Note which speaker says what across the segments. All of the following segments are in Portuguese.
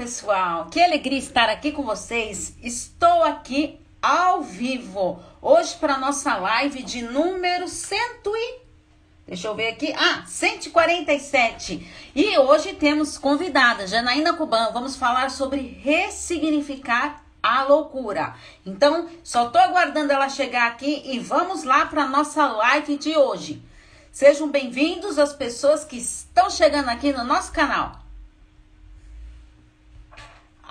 Speaker 1: pessoal, que alegria estar aqui com vocês. Estou aqui ao vivo hoje para nossa live de número 100 e Deixa eu ver aqui. Ah, 147. E hoje temos convidada, Janaína Cuban. Vamos falar sobre ressignificar a loucura. Então, só tô aguardando ela chegar aqui e vamos lá para nossa live de hoje. Sejam bem-vindos as pessoas que estão chegando aqui no nosso canal.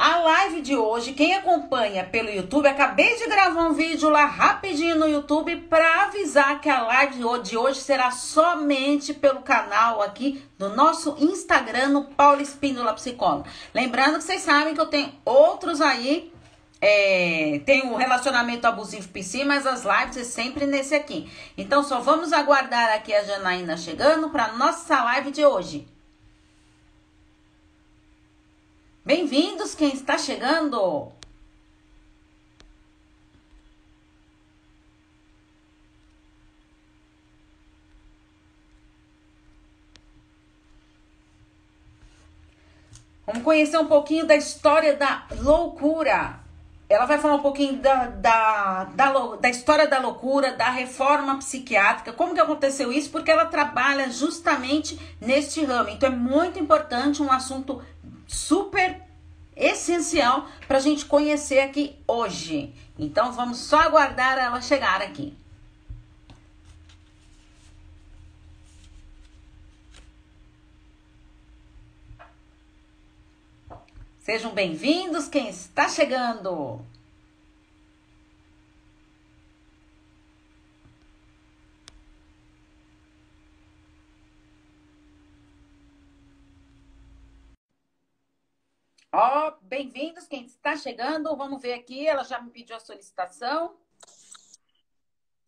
Speaker 1: A live de hoje, quem acompanha pelo YouTube, acabei de gravar um vídeo lá rapidinho no YouTube para avisar que a live de hoje será somente pelo canal aqui do nosso Instagram, no Paulo Espíndola Psicóloga. Lembrando que vocês sabem que eu tenho outros aí, é, tem o relacionamento abusivo PC, mas as lives é sempre nesse aqui. Então só vamos aguardar aqui a Janaína chegando para nossa live de hoje. Bem-vindos quem está chegando. Vamos conhecer um pouquinho da história da loucura. Ela vai falar um pouquinho da, da, da, da, história da loucura, da reforma psiquiátrica, como que aconteceu isso, porque ela trabalha justamente neste ramo. Então é muito importante, um assunto super essencial para a gente conhecer aqui hoje. Então vamos só aguardar ela chegar aqui. Sejam bem-vindos quem está chegando. Ó, oh, bem-vindos, quem está chegando, vamos ver aqui, ela já me pediu a solicitação.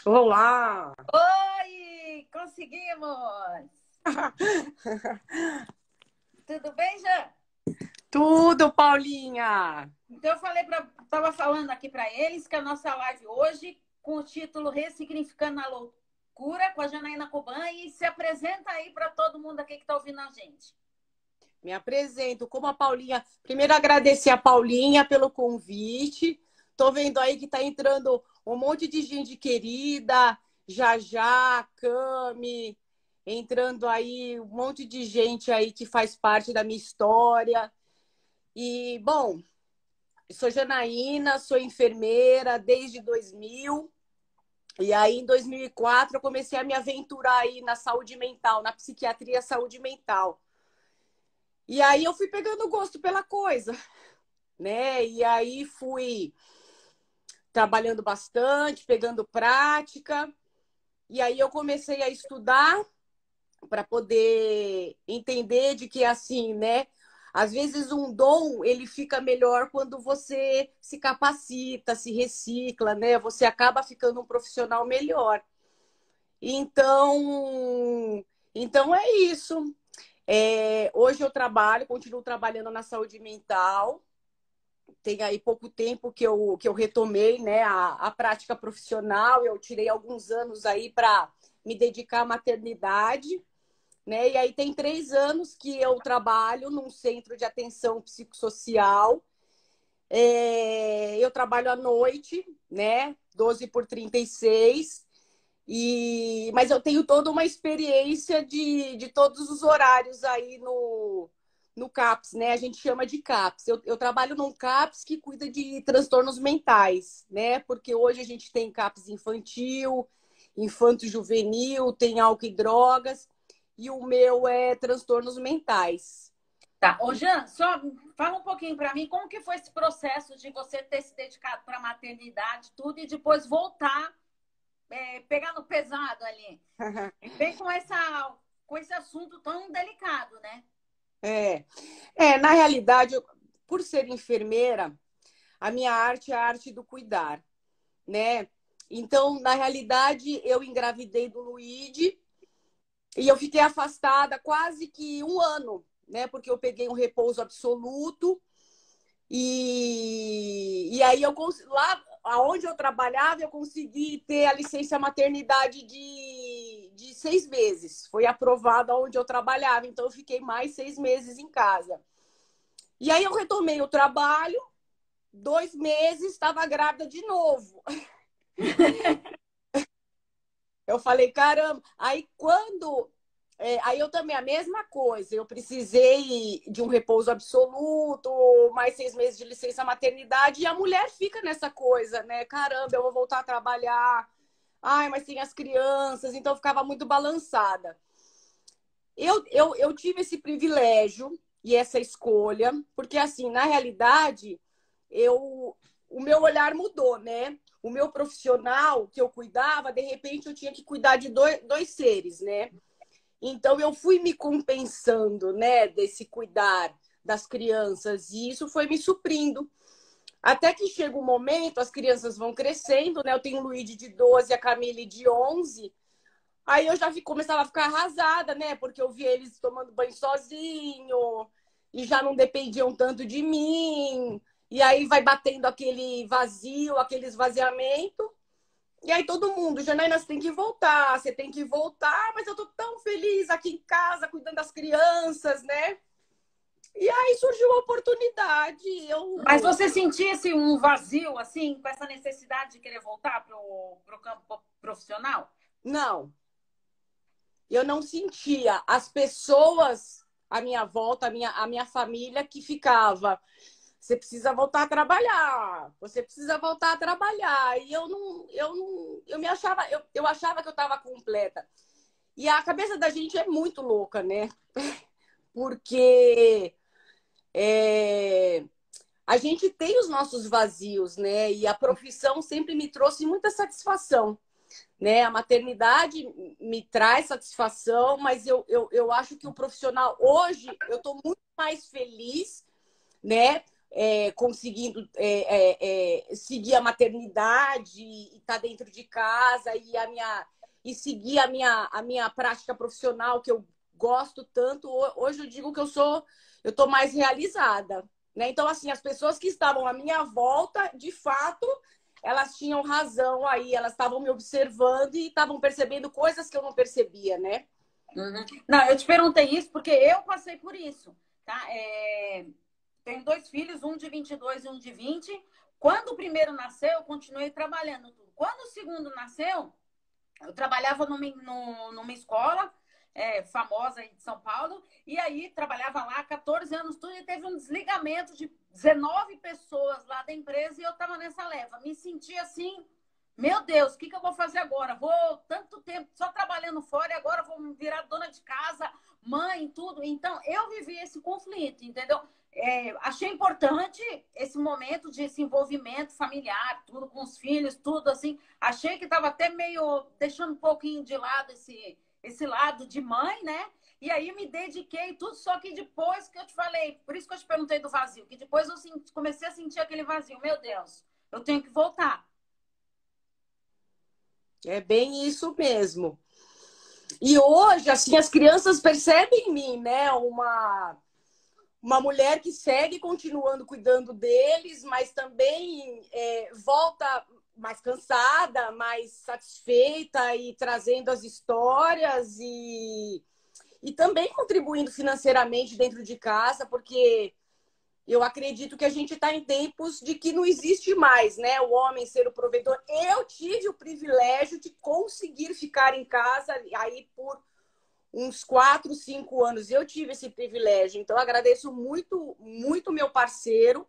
Speaker 2: Olá!
Speaker 1: Oi, conseguimos! Tudo bem, Jean?
Speaker 2: Tudo, Paulinha!
Speaker 1: Então eu falei para, tava falando aqui para eles que a nossa live hoje com o título Ressignificando a Loucura com a Janaína Coban e se apresenta aí para todo mundo aqui que está ouvindo a gente.
Speaker 2: Me apresento como a Paulinha. Primeiro agradecer a Paulinha pelo convite. Tô vendo aí que tá entrando um monte de gente querida, Jajá, Cami, entrando aí um monte de gente aí que faz parte da minha história. E, bom, sou Janaína, sou enfermeira desde 2000. E aí, em 2004, eu comecei a me aventurar aí na saúde mental, na psiquiatria saúde mental. E aí eu fui pegando gosto pela coisa, né? E aí fui trabalhando bastante, pegando prática. E aí eu comecei a estudar para poder entender de que assim, né? Às vezes um dom ele fica melhor quando você se capacita, se recicla, né? Você acaba ficando um profissional melhor. Então, então é isso. É, hoje eu trabalho, continuo trabalhando na saúde mental. Tem aí pouco tempo que eu, que eu retomei né, a, a prática profissional. Eu tirei alguns anos aí para me dedicar à maternidade. Né? E aí tem três anos que eu trabalho num centro de atenção psicossocial. É, eu trabalho à noite, né? 12 por 36. E, mas eu tenho toda uma experiência de, de todos os horários aí no, no CAPS, né? A gente chama de CAPS. Eu, eu trabalho num CAPS que cuida de transtornos mentais, né? Porque hoje a gente tem CAPS infantil, infanto-juvenil, tem álcool e drogas, e o meu é transtornos mentais.
Speaker 1: Tá. Ô, Jean, só fala um pouquinho para mim como que foi esse processo de você ter se dedicado para a maternidade, tudo, e depois voltar é, pegar no pesado ali. Vem com, essa, com esse assunto tão delicado, né?
Speaker 2: É. É, na realidade, eu, por ser enfermeira, a minha arte é a arte do cuidar, né? Então, na realidade, eu engravidei do Luíde e eu fiquei afastada quase que um ano, né? Porque eu peguei um repouso absoluto. E, e aí eu lá aonde eu trabalhava, eu consegui ter a licença maternidade de, de seis meses. Foi aprovado aonde eu trabalhava, então eu fiquei mais seis meses em casa. E aí eu retomei o trabalho, dois meses, estava grávida de novo. eu falei, caramba. Aí quando. É, aí eu também, a mesma coisa. Eu precisei de um repouso absoluto, mais seis meses de licença maternidade, e a mulher fica nessa coisa, né? Caramba, eu vou voltar a trabalhar. Ai, mas tem as crianças, então eu ficava muito balançada. Eu, eu, eu tive esse privilégio e essa escolha, porque assim, na realidade, eu o meu olhar mudou, né? O meu profissional que eu cuidava, de repente eu tinha que cuidar de dois, dois seres, né? Então eu fui me compensando, né, desse cuidar das crianças e isso foi me suprindo. Até que chega um momento, as crianças vão crescendo, né? Eu tenho o Luigi de 12 e a Camille de 11. Aí eu já começava a ficar arrasada, né? Porque eu via eles tomando banho sozinho e já não dependiam tanto de mim. E aí vai batendo aquele vazio, aquele esvaziamento. E aí todo mundo, Janaína, você tem que voltar, você tem que voltar, mas eu tô tão feliz aqui em casa, cuidando das crianças, né? E aí surgiu a oportunidade. Eu...
Speaker 1: Mas você sentia assim, um vazio, assim, com essa necessidade de querer voltar pro, pro campo profissional?
Speaker 2: Não eu não sentia as pessoas à minha volta, a minha, a minha família que ficava. Você precisa voltar a trabalhar. Você precisa voltar a trabalhar. E eu não, eu não, eu me achava, eu, eu achava que eu estava completa. E a cabeça da gente é muito louca, né? Porque é, a gente tem os nossos vazios, né? E a profissão sempre me trouxe muita satisfação né? A maternidade me traz satisfação, mas eu, eu, eu acho que o profissional hoje eu estou muito mais feliz, né? É, conseguindo é, é, é seguir a maternidade e estar tá dentro de casa e a minha e seguir a minha a minha prática profissional que eu gosto tanto hoje eu digo que eu sou eu estou mais realizada né então assim as pessoas que estavam à minha volta de fato elas tinham razão aí, elas estavam me observando e estavam percebendo coisas que eu não percebia, né?
Speaker 1: Uhum. Não, eu te perguntei isso porque eu passei por isso, tá? É... Tenho dois filhos, um de 22 e um de 20. Quando o primeiro nasceu, eu continuei trabalhando. Quando o segundo nasceu, eu trabalhava numa, numa escola é, famosa de São Paulo, e aí trabalhava lá 14 anos tudo, e teve um desligamento de 19 pessoas lá da empresa e eu estava nessa leva. Me senti assim, meu Deus, o que, que eu vou fazer agora? Vou tanto tempo só trabalhando fora e agora vou virar dona de casa, mãe, tudo. Então, eu vivi esse conflito, entendeu? É, achei importante esse momento de esse envolvimento familiar, tudo com os filhos, tudo assim. Achei que estava até meio deixando um pouquinho de lado esse, esse lado de mãe, né? E aí me dediquei tudo, só que depois que eu te falei, por isso que eu te perguntei do vazio, que depois eu comecei a sentir aquele vazio. Meu Deus, eu tenho que voltar.
Speaker 2: É bem isso mesmo. E hoje, assim, as crianças percebem em mim, né? Uma, uma mulher que segue continuando cuidando deles, mas também é, volta mais cansada, mais satisfeita e trazendo as histórias e, e também contribuindo financeiramente dentro de casa, porque eu acredito que a gente está em tempos de que não existe mais, né? O homem ser o provedor. Eu tive o privilégio de conseguir ficar em casa aí por uns quatro, cinco anos. Eu tive esse privilégio. Então, agradeço muito, muito meu parceiro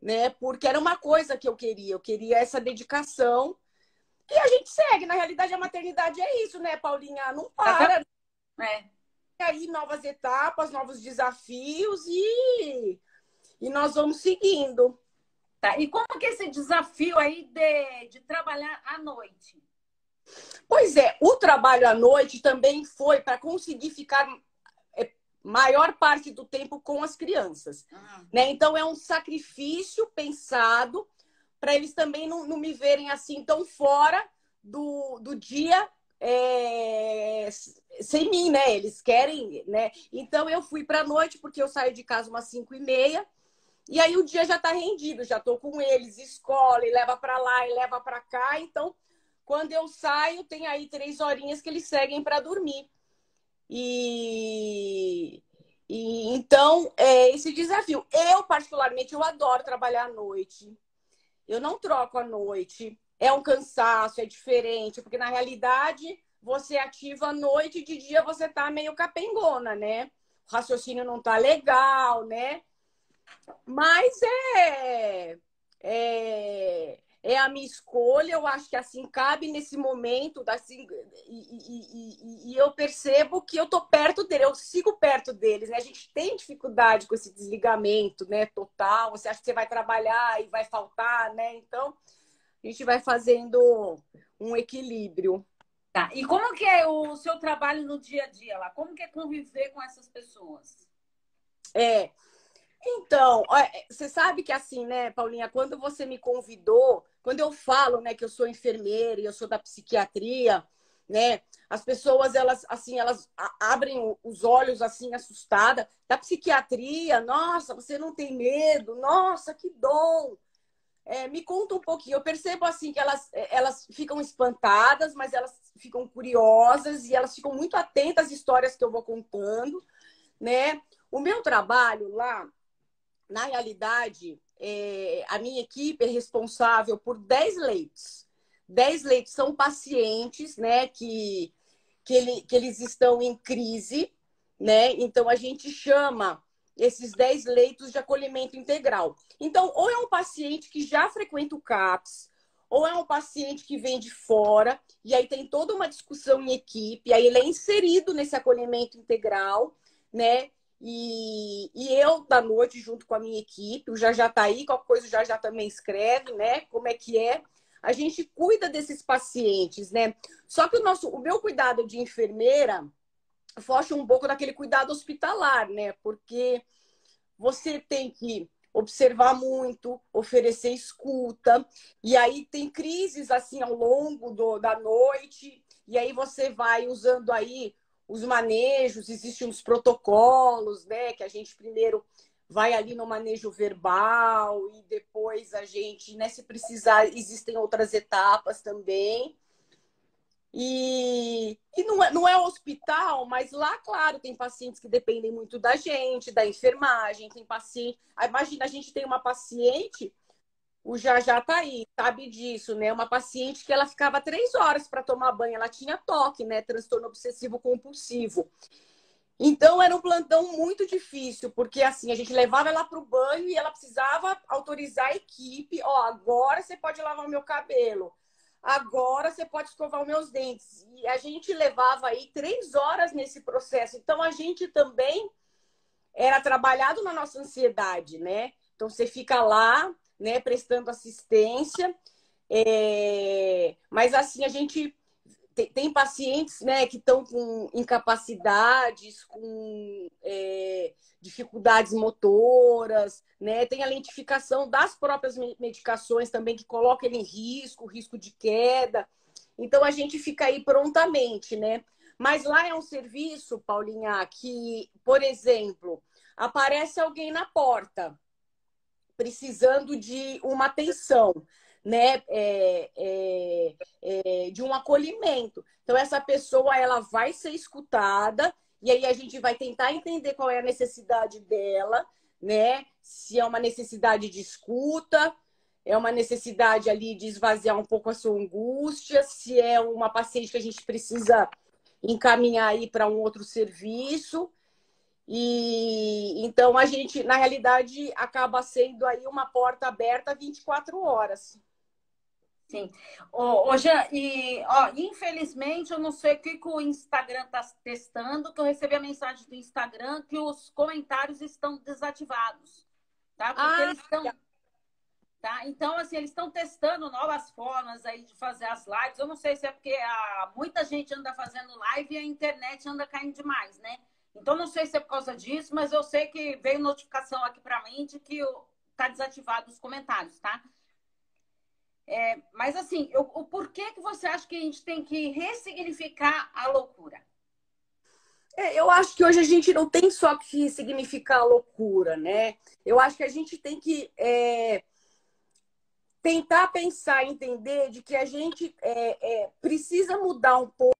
Speaker 2: né? Porque era uma coisa que eu queria, eu queria essa dedicação. E a gente segue, na realidade a maternidade é isso, né, Paulinha? Não para. É. E aí novas etapas, novos desafios e e nós vamos seguindo.
Speaker 1: Tá. E como que é esse desafio aí de, de trabalhar à noite?
Speaker 2: Pois é, o trabalho à noite também foi para conseguir ficar maior parte do tempo com as crianças. Ah. Né? Então, é um sacrifício pensado para eles também não, não me verem assim tão fora do, do dia é, sem mim, né? Eles querem, né? Então eu fui para noite porque eu saio de casa umas 5 e meia e aí o dia já está rendido, já estou com eles, escola, e leva para lá e leva para cá. Então, quando eu saio, tem aí três horinhas que eles seguem para dormir. E, e Então, é esse desafio. Eu, particularmente, eu adoro trabalhar à noite. Eu não troco à noite. É um cansaço, é diferente, porque na realidade você ativa à noite e de dia você tá meio capengona, né? O raciocínio não tá legal, né? Mas é, é, é a minha escolha, eu acho que assim cabe nesse momento, assim, e, e, e, e, eu percebo que eu tô perto dele, eu sigo perto deles, né? A gente tem dificuldade com esse desligamento, né? Total. Você acha que você vai trabalhar e vai faltar, né? Então a gente vai fazendo um equilíbrio.
Speaker 1: Tá. E como que é o seu trabalho no dia a dia lá? Como que é conviver com essas pessoas?
Speaker 2: É, então, é, você sabe que assim, né, Paulinha, quando você me convidou, quando eu falo, né, que eu sou enfermeira e eu sou da psiquiatria, né, as pessoas elas assim, elas abrem os olhos assim assustada da psiquiatria. Nossa, você não tem medo? Nossa, que dom! É, me conta um pouquinho. Eu percebo assim que elas, é, elas ficam espantadas, mas elas ficam curiosas e elas ficam muito atentas às histórias que eu vou contando, né? O meu trabalho lá na realidade, é, a minha equipe é responsável por 10 leitos. 10 leitos são pacientes, né, que, que, ele, que eles estão em crise, né? Então a gente chama esses 10 leitos de acolhimento integral. Então, ou é um paciente que já frequenta o CAPS, ou é um paciente que vem de fora, e aí tem toda uma discussão em equipe, aí ele é inserido nesse acolhimento integral, né? E, e eu, da noite, junto com a minha equipe, o Já Já tá aí, qualquer coisa o Já Já também escreve, né? Como é que é. A gente cuida desses pacientes, né? Só que o, nosso, o meu cuidado de enfermeira foge um pouco daquele cuidado hospitalar, né? Porque você tem que observar muito, oferecer escuta, e aí tem crises assim ao longo do, da noite, e aí você vai usando aí os manejos, existem os protocolos, né? Que a gente primeiro vai ali no manejo verbal e depois a gente, né, se precisar, existem outras etapas também. E, e não, é, não é hospital, mas lá, claro, tem pacientes que dependem muito da gente, da enfermagem, tem paciente. Imagina, a gente tem uma paciente o já já tá aí, sabe disso, né? Uma paciente que ela ficava três horas para tomar banho, ela tinha toque, né? Transtorno obsessivo compulsivo. Então era um plantão muito difícil, porque assim, a gente levava ela para o banho e ela precisava autorizar a equipe, ó, agora você pode lavar o meu cabelo, agora você pode escovar os meus dentes. E a gente levava aí três horas nesse processo. Então a gente também era trabalhado na nossa ansiedade, né? Então você fica lá, né, prestando assistência. É... Mas assim, a gente tem, tem pacientes né, que estão com incapacidades, com é, dificuldades motoras, né? Tem a lentificação das próprias medicações também que coloca ele em risco, risco de queda. Então a gente fica aí prontamente, né? Mas lá é um serviço, Paulinha, que, por exemplo, aparece alguém na porta precisando de uma atenção, né? É, é, é, de um acolhimento. Então, essa pessoa ela vai ser escutada, e aí a gente vai tentar entender qual é a necessidade dela, né? Se é uma necessidade de escuta, é uma necessidade ali de esvaziar um pouco a sua angústia, se é uma paciente que a gente precisa encaminhar aí para um outro serviço. E então a gente, na realidade, acaba sendo aí uma porta aberta 24 horas.
Speaker 1: Sim. Ô, ô Jean, e ó, infelizmente eu não sei o que, que o Instagram está testando, que eu recebi a mensagem do Instagram que os comentários estão desativados. Tá? Porque ah, eles estão. Tá? Então, assim, eles estão testando novas formas aí de fazer as lives. Eu não sei se é porque a, muita gente anda fazendo live e a internet anda caindo demais, né? Então, não sei se é por causa disso, mas eu sei que veio notificação aqui para mim de que está desativado os comentários, tá? É, mas, assim, eu, o porquê que você acha que a gente tem que ressignificar a loucura?
Speaker 2: É, eu acho que hoje a gente não tem só que ressignificar a loucura, né? Eu acho que a gente tem que é, tentar pensar, entender de que a gente é, é precisa mudar um pouco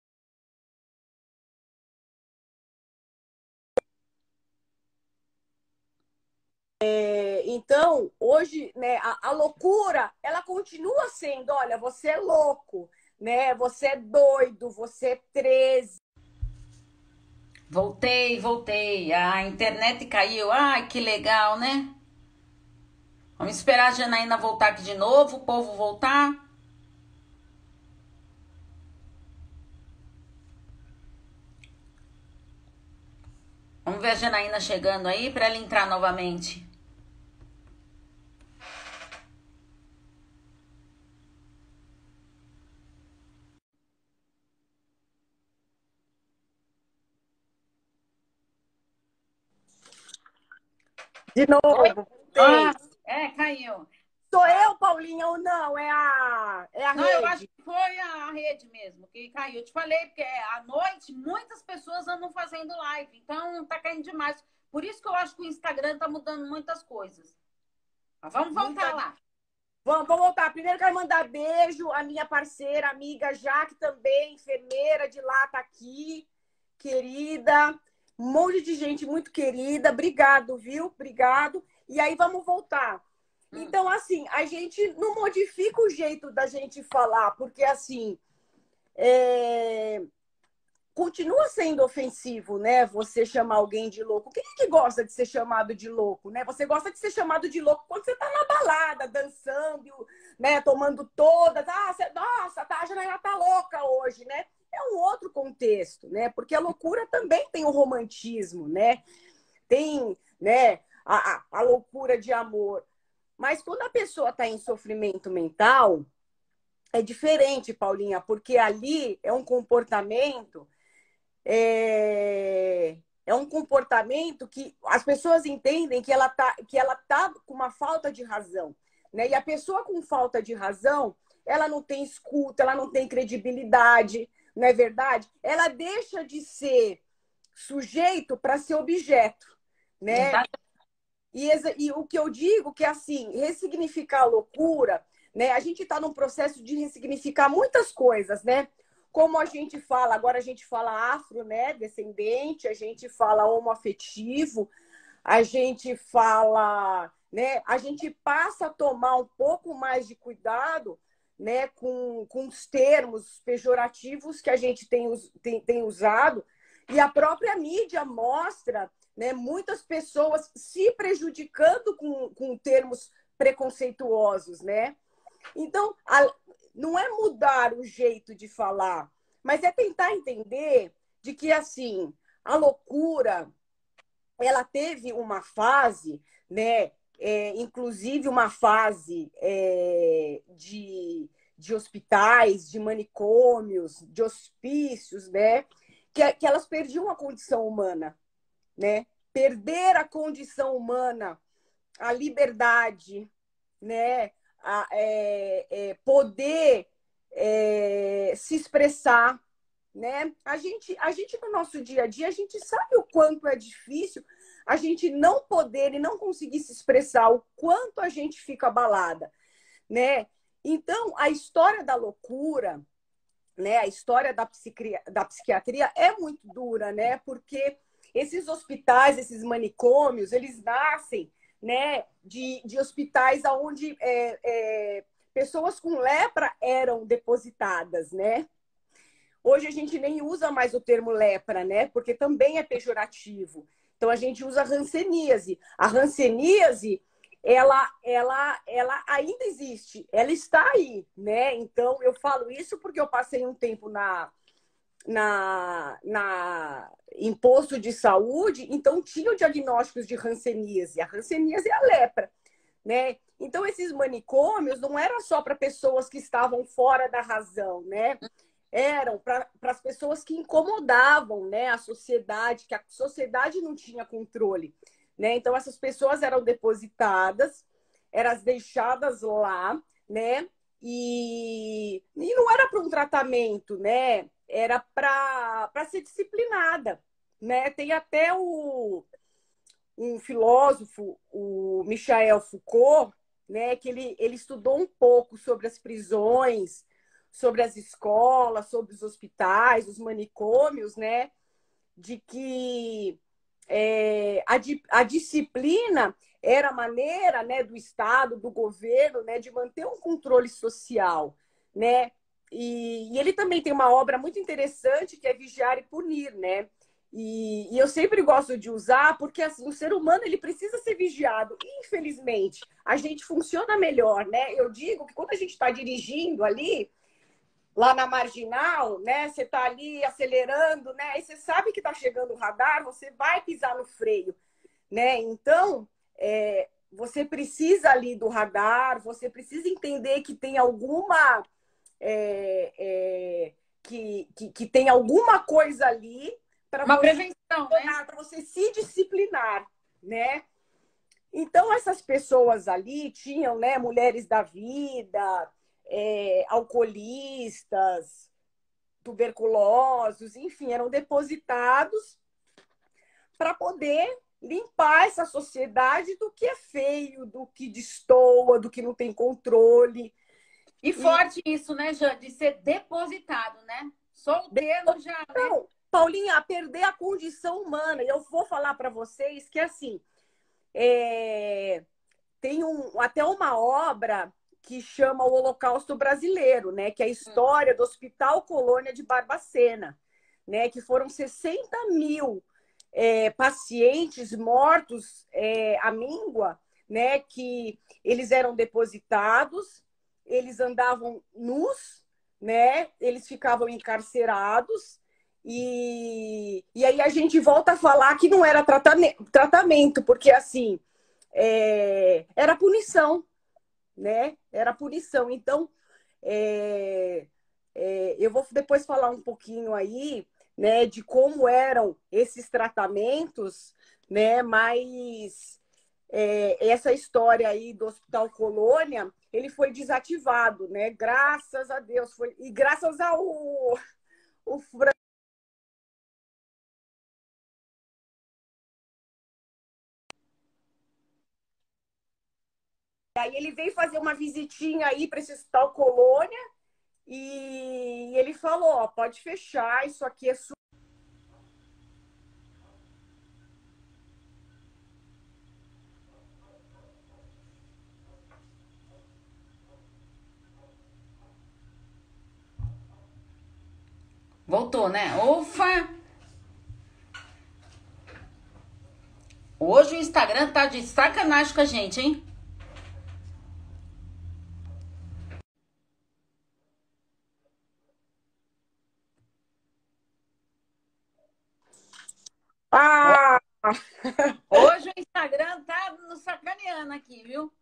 Speaker 2: Então, hoje, né, a, a, loucura, ela continua sendo, olha, você é louco, né? Você é doido, você é 13.
Speaker 1: Voltei, voltei. A internet caiu. Ai, que legal, né? Vamos esperar a Janaína voltar aqui de novo, o povo voltar. Vamos ver a Janaína chegando aí para ela entrar novamente.
Speaker 2: De novo.
Speaker 1: Ah, é, caiu.
Speaker 2: Sou eu, Paulinha, ou não? É a, é a
Speaker 1: não,
Speaker 2: rede?
Speaker 1: eu acho que foi a rede mesmo que caiu. Eu te falei, porque à noite muitas pessoas andam fazendo live, então tá caindo demais. Por isso que eu acho que o Instagram tá mudando muitas coisas. Mas vamos voltar Muita... lá.
Speaker 2: Vamos, vamos voltar. Primeiro quero mandar beijo à minha parceira, amiga Jaque também, enfermeira de lá, tá aqui, querida. Um monte de gente muito querida. Obrigado, viu? Obrigado. E aí vamos voltar. Hum. Então, assim, a gente não modifica o jeito da gente falar, porque assim é... continua sendo ofensivo, né? Você chamar alguém de louco. Quem é que gosta de ser chamado de louco, né? Você gosta de ser chamado de louco quando você tá na balada, dançando, né? Tomando todas. Ah, você... nossa, tá, a Janaína tá louca hoje, né? É um outro contexto, né? Porque a loucura também tem o romantismo, né? Tem, né? A, a, loucura de amor. Mas quando a pessoa está em sofrimento mental, é diferente, Paulinha, porque ali é um comportamento. É, é um comportamento que as pessoas entendem que ela tá, que ela tá com uma falta de razão. Né? E a pessoa com falta de razão, ela não tem escuta, ela não tem credibilidade, não é verdade? Ela deixa de ser sujeito para ser objeto, né? E, e, o que eu digo que, assim, ressignificar a loucura, né? A gente está num processo de ressignificar muitas coisas, né? Como a gente fala, agora a gente fala afro, né? Descendente, a gente fala homoafetivo, a gente fala, né? A gente passa a tomar um pouco mais de cuidado, né? Com, com os termos pejorativos que a gente tem, tem, tem usado. E a própria mídia mostra né? Muitas pessoas se prejudicando com, com termos preconceituosos, né? Então, a, não é mudar o jeito de falar, mas é tentar entender de que, assim, a loucura, ela teve uma fase, né? É, inclusive uma fase é, de, de hospitais, de manicômios, de hospícios, né? Que, que elas perdiam a condição humana, né? Perder a condição humana, a liberdade, né? A, é, é, poder é, se expressar, né? A gente, a gente no nosso dia a dia, a gente sabe o quanto é difícil a gente não poder e não conseguir se expressar, o quanto a gente fica abalada, né? Então, a história da loucura, né? A história da, psiquiatria, da psiquiatria é muito dura, né? Porque esses hospitais, esses manicômios, eles nascem né, de, de hospitais onde é, é, pessoas com lepra eram depositadas, né? Hoje a gente nem usa mais o termo lepra, né? Porque também é pejorativo. Então a gente usa ranceníase. A ranceníase, ela, ela, ela ainda existe, ela está aí, né? Então eu falo isso porque eu passei um tempo na na, na imposto de saúde, então tinham diagnósticos de hanseníase. A hanseníase é a lepra, né? Então esses manicômios não eram só para pessoas que estavam fora da razão, né? Eram para as pessoas que incomodavam, né, a sociedade, que a sociedade não tinha controle, né? Então essas pessoas eram depositadas, eram deixadas lá, né? E, e não era para um tratamento, né? era para ser disciplinada. Né? Tem até o, um filósofo, o Michel Foucault, né, que ele, ele estudou um pouco sobre as prisões, sobre as escolas, sobre os hospitais, os manicômios, né, de que é, a, a disciplina era a maneira né, do Estado, do governo, né, de manter um controle social, né? E, e, ele também tem uma obra muito interessante que é Vigiar e Punir, né? E, e eu sempre gosto de usar porque assim, o ser humano ele precisa ser vigiado. Infelizmente, a gente funciona melhor, né? Eu digo que quando a gente está dirigindo ali, lá na marginal, né? Você está ali acelerando, né? E você sabe que está chegando o radar, você vai pisar no freio, né? Então, é, você precisa ali do radar, você precisa entender que tem alguma é, é, que, que, que, tem alguma coisa ali
Speaker 1: para uma você, prevenção, né?
Speaker 2: Para você se disciplinar, né? Então essas pessoas ali tinham, né, mulheres da vida, é, alcoolistas, tuberculosos, enfim, eram depositados para poder limpar essa sociedade do que é feio, do que destoa, do que não tem controle.
Speaker 1: E forte e... isso, né, Jean, de ser depositado, né? Solteiro já. Né? Não,
Speaker 2: Paulinha, perder a condição humana. Eu vou falar para vocês que assim é... tem um, até uma obra que chama o Holocausto Brasileiro, né? Que é a história do Hospital Colônia de Barbacena, né? Que foram 60 mil é, pacientes mortos é, à míngua, né? Que eles eram depositados eles andavam nus, né? Eles ficavam encarcerados. E, e aí a gente volta a falar que não era tratamento, porque assim é, era punição, né? Era punição. Então, é, é, eu vou depois falar um pouquinho aí, né, de como eram esses tratamentos, né? Mas é, essa história aí do Hospital Colônia, ele foi desativado, né? Graças a Deus. Foi... E graças ao o Aí ele veio fazer uma visitinha aí para esse hospital Colônia e ele falou: ó, pode fechar, isso aqui é
Speaker 1: Voltou, né? Ufa! Hoje o Instagram tá de sacanagem com a gente, hein?
Speaker 2: Ah!
Speaker 1: Hoje o Instagram tá nos sacaneando aqui, viu?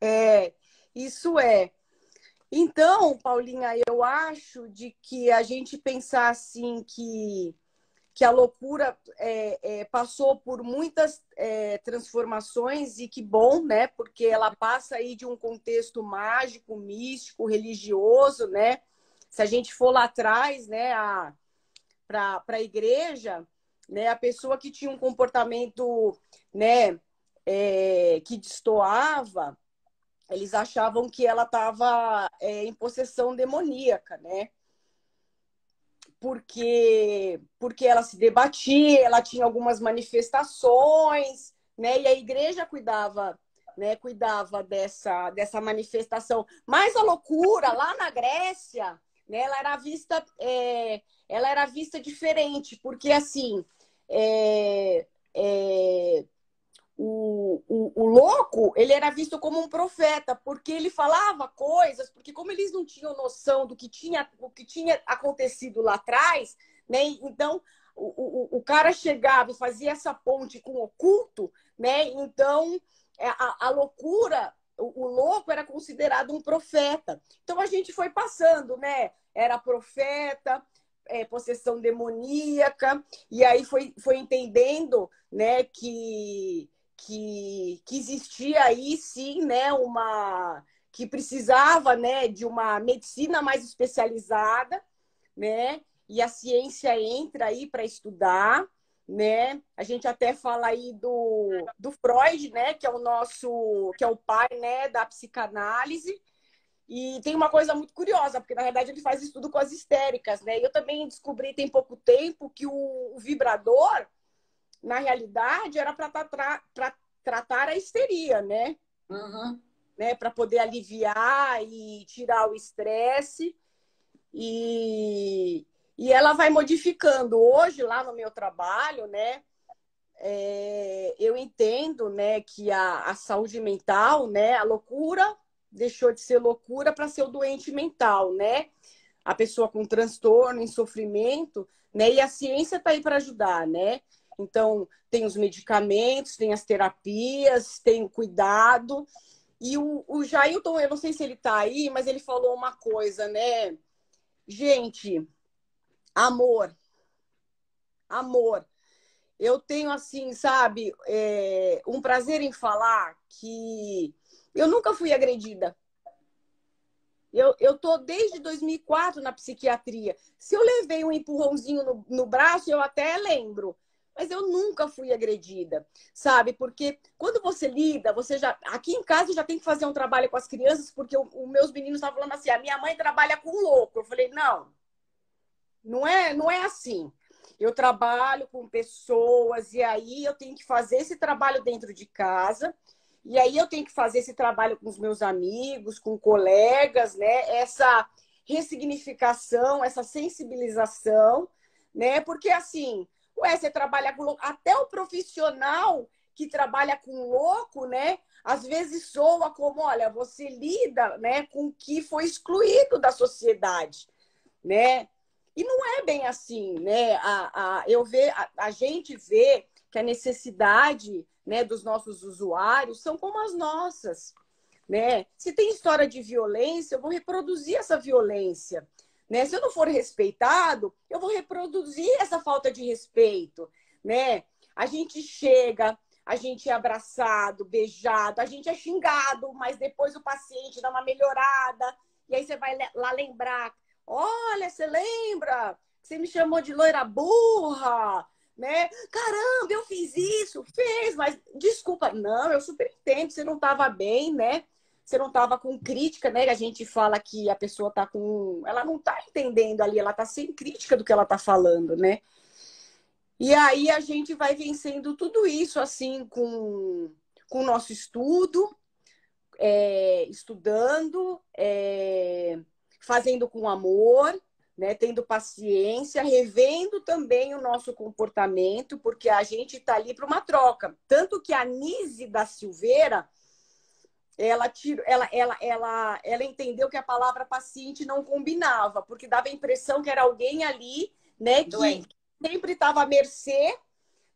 Speaker 2: É, isso é. Então, Paulinha, eu acho de que a gente pensar assim que, que a loucura é, é, passou por muitas é, transformações e que bom, né? Porque ela passa aí de um contexto mágico, místico, religioso, né? Se a gente for lá atrás, né, para a igreja, né, a pessoa que tinha um comportamento, né, é, que destoava, eles achavam que ela estava é, em possessão demoníaca, né? Porque, porque ela se debatia, ela tinha algumas manifestações, né? E a igreja cuidava, né? Cuidava dessa, dessa manifestação. Mas a loucura lá na Grécia, né? Ela era vista, é, ela era vista diferente, porque assim, é, é, o, o, o, louco, ele era visto como um profeta, porque ele falava coisas, porque como eles não tinham noção do que tinha, o que tinha acontecido lá atrás, né? Então, o, o, o cara chegava e fazia essa ponte com o oculto, né? Então, é, a, a loucura, o, o louco era considerado um profeta. Então, a gente foi passando, né? Era profeta, é, possessão demoníaca, e aí foi, foi entendendo né, que, que, que existia aí sim, né, uma que precisava, né, de uma medicina mais especializada, né? E a ciência entra aí para estudar, né? A gente até fala aí do, do Freud, né, que é o nosso, que é o pai, né, da psicanálise. E tem uma coisa muito curiosa, porque na verdade ele faz estudo com as histéricas, né? E eu também descobri tem pouco tempo que o, o vibrador na realidade, era para tra tratar a histeria, né?
Speaker 1: Uhum.
Speaker 2: né? Para poder aliviar e tirar o estresse. E, e ela vai modificando. Hoje, lá no meu trabalho, né? É, eu entendo né, que a, a saúde mental, né, a loucura deixou de ser loucura para ser o doente mental, né? A pessoa com transtorno, em sofrimento, né? E a ciência está aí para ajudar, né? Então, tem os medicamentos, tem as terapias, tem o cuidado. E o, o Jailton, eu não sei se ele está aí, mas ele falou uma coisa, né? Gente, amor. Amor. Eu tenho, assim, sabe, é, um prazer em falar que eu nunca fui agredida. Eu, eu tô desde 2004 na psiquiatria. Se eu levei um empurrãozinho no, no braço, eu até lembro mas eu nunca fui agredida, sabe? Porque quando você lida, você já. Aqui em casa eu já tem que fazer um trabalho com as crianças, porque os meus meninos estavam falando assim: a minha mãe trabalha com louco. Eu falei: não, não é, não é assim. Eu trabalho com pessoas e aí eu tenho que fazer esse trabalho dentro de casa. E aí eu tenho que fazer esse trabalho com os meus amigos, com colegas, né? Essa ressignificação, essa sensibilização, né? Porque assim, Ué, você trabalha com louco. Até o profissional que trabalha com louco, né? Às vezes soa como, olha, você lida, né, com o que foi excluído da sociedade, né? E não é bem assim, né? A, a, eu ve, a, a gente vê que a necessidade né, dos nossos usuários são como as nossas. Né? Se tem história de violência, eu vou reproduzir essa violência. Né? Se eu não for respeitado, eu vou reproduzir essa falta de respeito. Né? A gente chega, a gente é abraçado, beijado, a gente é xingado, mas depois o paciente dá uma melhorada. E aí você vai lá lembrar: olha, você lembra? Você me chamou de loira burra, né? Caramba, eu fiz isso, fez, mas desculpa, não, eu super entendo, você não estava bem, né? Você não estava com crítica, né? A gente fala que a pessoa está com. Ela não está entendendo ali, ela está sem crítica do que ela está falando, né? E aí a gente vai vencendo tudo isso assim com, com o nosso estudo, é, estudando, é, fazendo com amor, né, tendo paciência, revendo também o nosso comportamento, porque a gente está ali para uma troca. Tanto que a Nise da Silveira, ela, tirou, ela, ela, ela, ela entendeu que a palavra paciente não combinava, porque dava a impressão que era alguém ali, né, que Doente. sempre estava à mercê,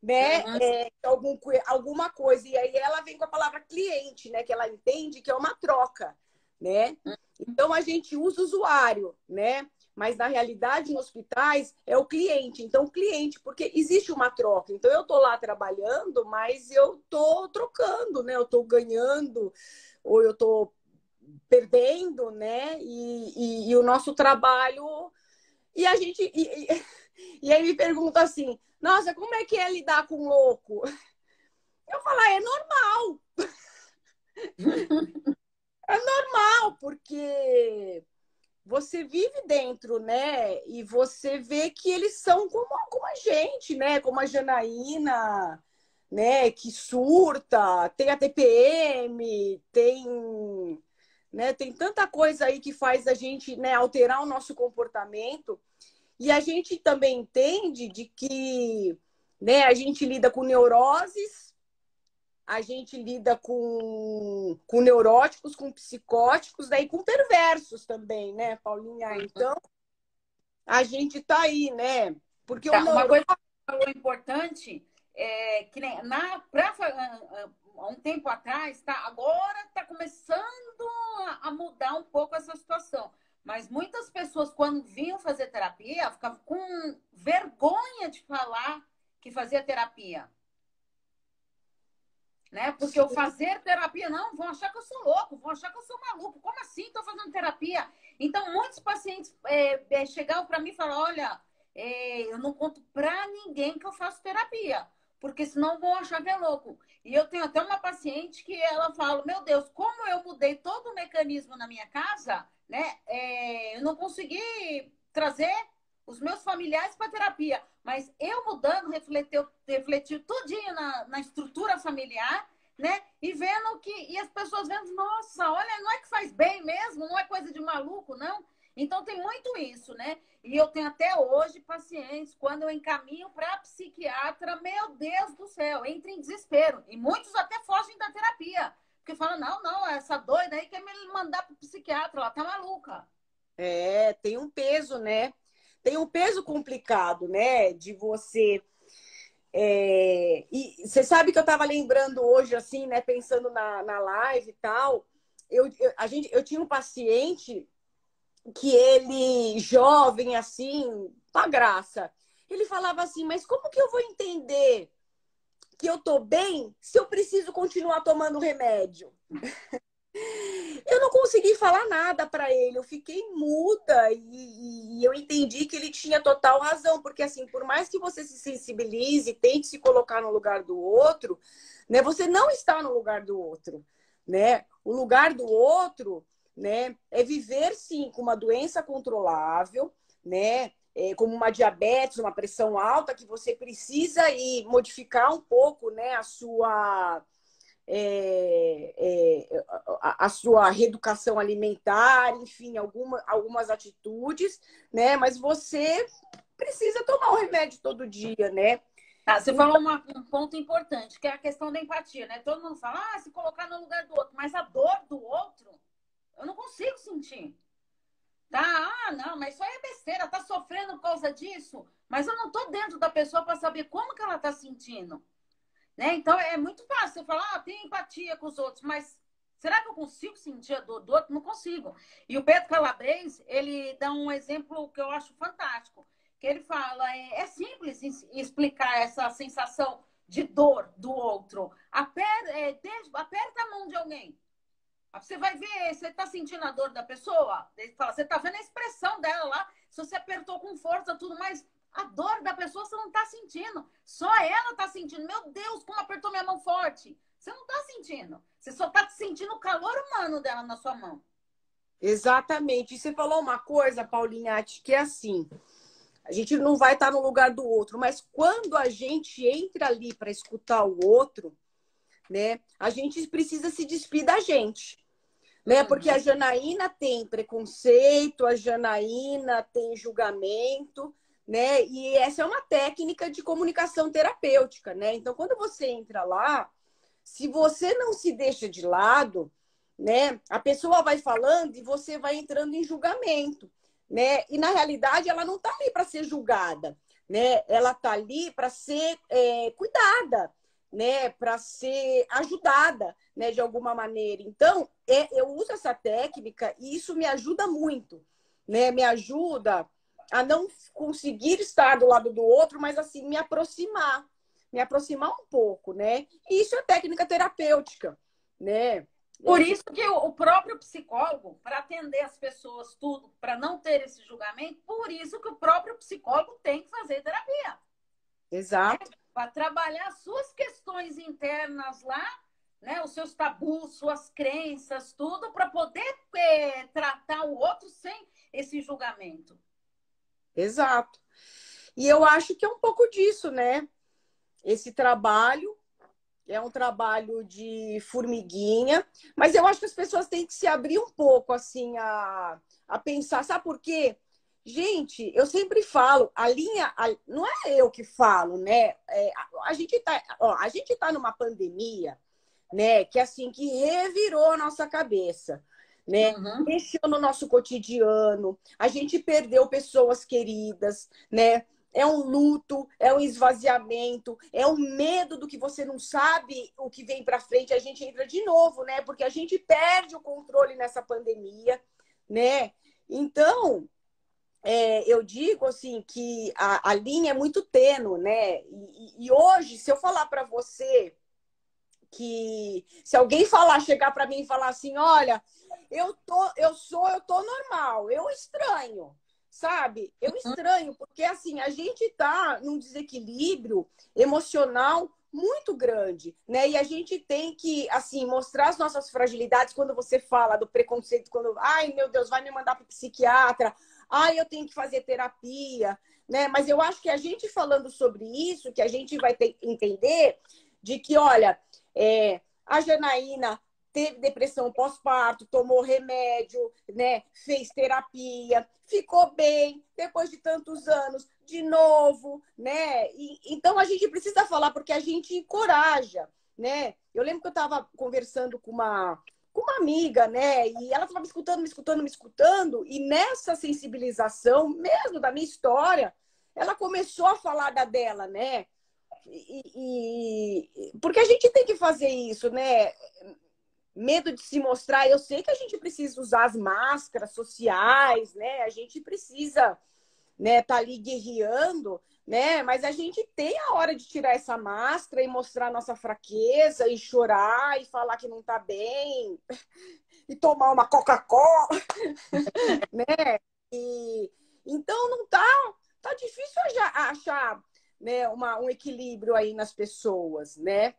Speaker 2: né, uhum. é, algum, alguma coisa. E aí ela vem com a palavra cliente, né, que ela entende que é uma troca, né? Uhum. Então a gente usa usuário, né? Mas na realidade, em hospitais, é o cliente. Então, cliente, porque existe uma troca. Então, eu estou lá trabalhando, mas eu estou trocando, né? Eu estou ganhando ou eu estou perdendo, né? E, e, e, o nosso trabalho. E a gente. E, e, aí me pergunta assim: nossa, como é que é lidar com louco? Eu falo, ah, é normal. é normal, porque você vive dentro, né? E você vê que eles são como, como a gente, né? Como a Janaína, né, que surta, tem a TPM, tem, né, tem tanta coisa aí que faz a gente, né, alterar o nosso comportamento. E a gente também entende de que, né, a gente lida com neuroses, a gente lida com, com neuróticos, com psicóticos, daí com perversos também, né, Paulinha? Uhum. Então, a gente tá aí, né? Porque
Speaker 1: tá, o neuro... Uma coisa que falou importante é, que nem na pra, há um tempo atrás, tá? Agora está começando a mudar um pouco essa situação. Mas muitas pessoas, quando vinham fazer terapia, ficavam com vergonha de falar que fazia terapia. Né? Porque eu fazer terapia, não, vão achar que eu sou louco, vão achar que eu sou maluco. Como assim estou fazendo terapia? Então, muitos pacientes é, é, chegavam para mim e falavam: olha, é, eu não conto para ninguém que eu faço terapia porque senão vão achar que é louco. E eu tenho até uma paciente que ela fala: Meu Deus, como eu mudei todo o mecanismo na minha casa, né? É, eu não consegui trazer os meus familiares para terapia. Mas eu mudando, refletiu, refletiu tudinho na, na estrutura familiar, né? E vendo que. E as pessoas vendo, nossa, olha, não é que faz bem mesmo, não é coisa de maluco, não. Então tem muito isso, né? E eu tenho até hoje pacientes, quando eu encaminho para psiquiatra, meu Deus do céu, entra em desespero. E muitos até fogem da terapia. Porque falam, não, não, essa doida aí quer me mandar para psiquiatra, ela tá maluca.
Speaker 2: É, tem um peso, né? Tem um peso complicado, né? De você. É... E você sabe que eu estava lembrando hoje, assim, né? Pensando na, na live e tal. Eu, eu, a gente, eu tinha um paciente que ele, jovem assim, pra graça, ele falava assim: Mas como que eu vou entender que eu tô bem se eu preciso continuar tomando remédio? eu não consegui falar nada para ele, eu fiquei muda e, e, eu entendi que ele tinha total razão, porque assim, por mais que você se sensibilize, tente se colocar no lugar do outro, né, você não está no lugar do outro, né? O lugar do outro né? É viver sim com uma doença controlável, né? É, como uma diabetes, uma pressão alta, que você precisa ir modificar um pouco, né? A sua é, é, a, a, sua reeducação alimentar, enfim, alguma, algumas atitudes, né? Mas você precisa tomar o remédio todo dia, né?
Speaker 1: Tá, você falou uma, um ponto importante, que é a questão da empatia, né? Todo mundo fala, ah, se colocar no lugar do outro, mas a dor do outro eu não consigo sentir. Tá? Ah, não, mas isso aí é besteira, tá sofrendo por causa disso, mas eu não tô dentro da pessoa para saber como que ela tá sentindo. Né? Então é muito fácil você falar, ah, tem empatia com os outros, mas será que eu consigo sentir a dor do outro? Não consigo. E o Pedro Calabres, ele dá um exemplo que eu acho fantástico, que ele fala, é, é simples explicar essa sensação de dor do outro. Aperta, é, aperta a mão de alguém. Você vai ver, você está sentindo a dor da pessoa? Ele fala, você está vendo a expressão dela lá, se você apertou com força, tudo mais. A dor da pessoa você não está sentindo. Só ela está sentindo. Meu Deus, como apertou minha mão forte. Você não está sentindo. Você só está sentindo o calor humano dela na sua mão.
Speaker 2: Exatamente. E você falou uma coisa, Paulinha, que é assim. A gente não vai estar no lugar do outro, mas quando a gente entra ali para escutar o outro, né, a gente precisa se despir da gente né? Porque a Janaína tem preconceito, a Janaína tem julgamento, né? E essa é uma técnica de comunicação terapêutica, né? Então, quando você entra lá, se você não se deixa de lado, né? A pessoa vai falando e você vai entrando em julgamento, né? E na realidade ela não está ali para ser julgada, né? Ela está ali para ser é, cuidada, né, para ser ajudada, né, de alguma maneira. Então, é, eu uso essa técnica e isso me ajuda muito, né? Me ajuda a não conseguir estar do lado do outro, mas assim me aproximar, me aproximar um pouco, né? E isso é técnica terapêutica, né?
Speaker 1: Por isso que o próprio psicólogo, para atender as pessoas tudo, para não ter esse julgamento, por isso que o próprio psicólogo tem que fazer terapia.
Speaker 2: Exato
Speaker 1: para trabalhar suas questões internas lá, né? Os seus tabus, suas crenças, tudo, para poder é, tratar o outro sem esse julgamento.
Speaker 2: Exato. E eu acho que é um pouco disso, né? Esse trabalho é um trabalho de formiguinha, mas eu acho que as pessoas têm que se abrir um pouco, assim, a, a pensar. Sabe por quê? Gente, eu sempre falo, a linha, a, não é eu que falo, né? É, a, a, gente tá, ó, a gente tá numa pandemia, né? Que assim que revirou a nossa cabeça, né? Uhum. Mexeu no nosso cotidiano, a gente perdeu pessoas queridas, né? É um luto, é um esvaziamento, é um medo do que você não sabe o que vem para frente. A gente entra de novo, né? Porque a gente perde o controle nessa pandemia, né? Então, é, eu digo assim que a, a, linha é muito tênue, né? E, e hoje, se eu falar para você que se alguém falar, chegar para mim e falar assim, olha, eu tô, eu sou, eu tô normal, eu estranho, sabe? Eu uhum. estranho porque assim a gente tá num desequilíbrio emocional muito grande, né? E a gente tem que, assim, mostrar as nossas fragilidades quando você fala do preconceito, quando, ai meu Deus, vai me mandar para psiquiatra, ah, eu tenho que fazer terapia, né? Mas eu acho que a gente falando sobre isso, que a gente vai ter entender de que, olha, é, a Janaína teve depressão pós-parto, tomou remédio, né? Fez terapia, ficou bem depois de tantos anos, de novo, né? E, então a gente precisa falar porque a gente encoraja, né? Eu lembro que eu estava conversando com uma com uma amiga, né? E ela estava me escutando, me escutando, me escutando, e nessa sensibilização mesmo da minha história, ela começou a falar da dela, né? E, e, porque a gente tem que fazer isso, né? medo de se mostrar. Eu sei que a gente precisa usar as máscaras sociais, né? A gente precisa, né, tá ali guerreando, né? Mas a gente tem a hora de tirar essa máscara e mostrar nossa fraqueza e chorar e falar que não tá bem e tomar uma Coca-Cola, né? E então não tá tá difícil achar, né, uma, um equilíbrio aí nas pessoas, né?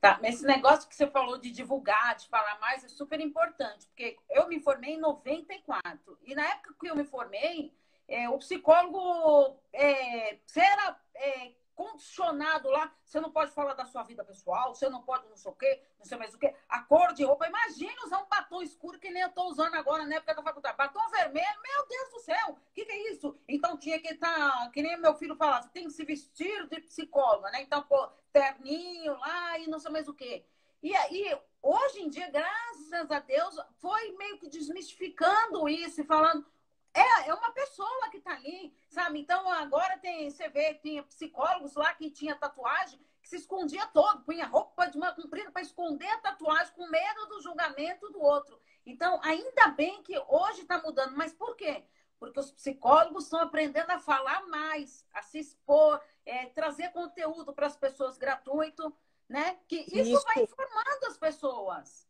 Speaker 1: Tá, esse negócio que você falou de divulgar, de falar mais, é super importante, porque eu me formei em 94. E na época que eu me formei, é, o psicólogo é, era é, condicionado lá, você não pode falar da sua vida pessoal, você não pode não sei o quê, não sei mais o quê, a cor de roupa. Imagina usar um batom escuro que nem eu estou usando agora na época da faculdade. Batom vermelho, meu Deus do céu, o que, que, é isso? Então tinha que estar, tá, que nem meu filho falava, tem que se vestir de psicóloga, né? Então, pô, terninho lá e não sei mais o quê. E aí, hoje em dia, graças a Deus, foi meio que desmistificando isso e falando, é, é uma pessoa que tá ali, sabe? Então agora tem, você vê, tinha psicólogos lá que tinha tatuagem que se escondia todo, punha roupa de uma comprida para esconder a tatuagem com medo do julgamento do outro. Então, ainda bem que hoje está mudando, mas por quê? Porque os psicólogos estão aprendendo a falar mais, a se expor, é, trazer conteúdo para as pessoas gratuito, né? Que isso, isso vai informando as pessoas.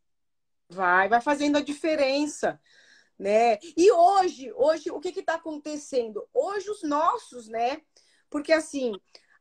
Speaker 2: Vai, vai fazendo a diferença né? E hoje, hoje o que está acontecendo? Hoje os nossos, né? Porque assim,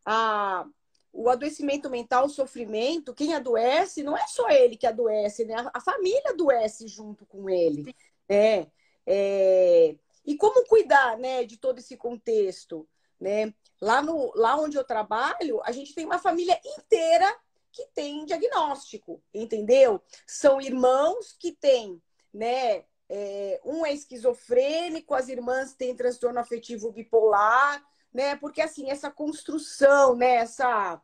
Speaker 2: a, o adoecimento mental, o sofrimento, quem adoece não é só ele que adoece, né? A, a família adoece junto com ele, né? É, e como cuidar, né, de todo esse contexto, né? Lá no, lá onde eu trabalho, a gente tem uma família inteira que tem diagnóstico, entendeu? São irmãos que têm, né, é, um é esquizofrênico, as irmãs têm transtorno afetivo bipolar, né? Porque assim, essa construção, né? Essa,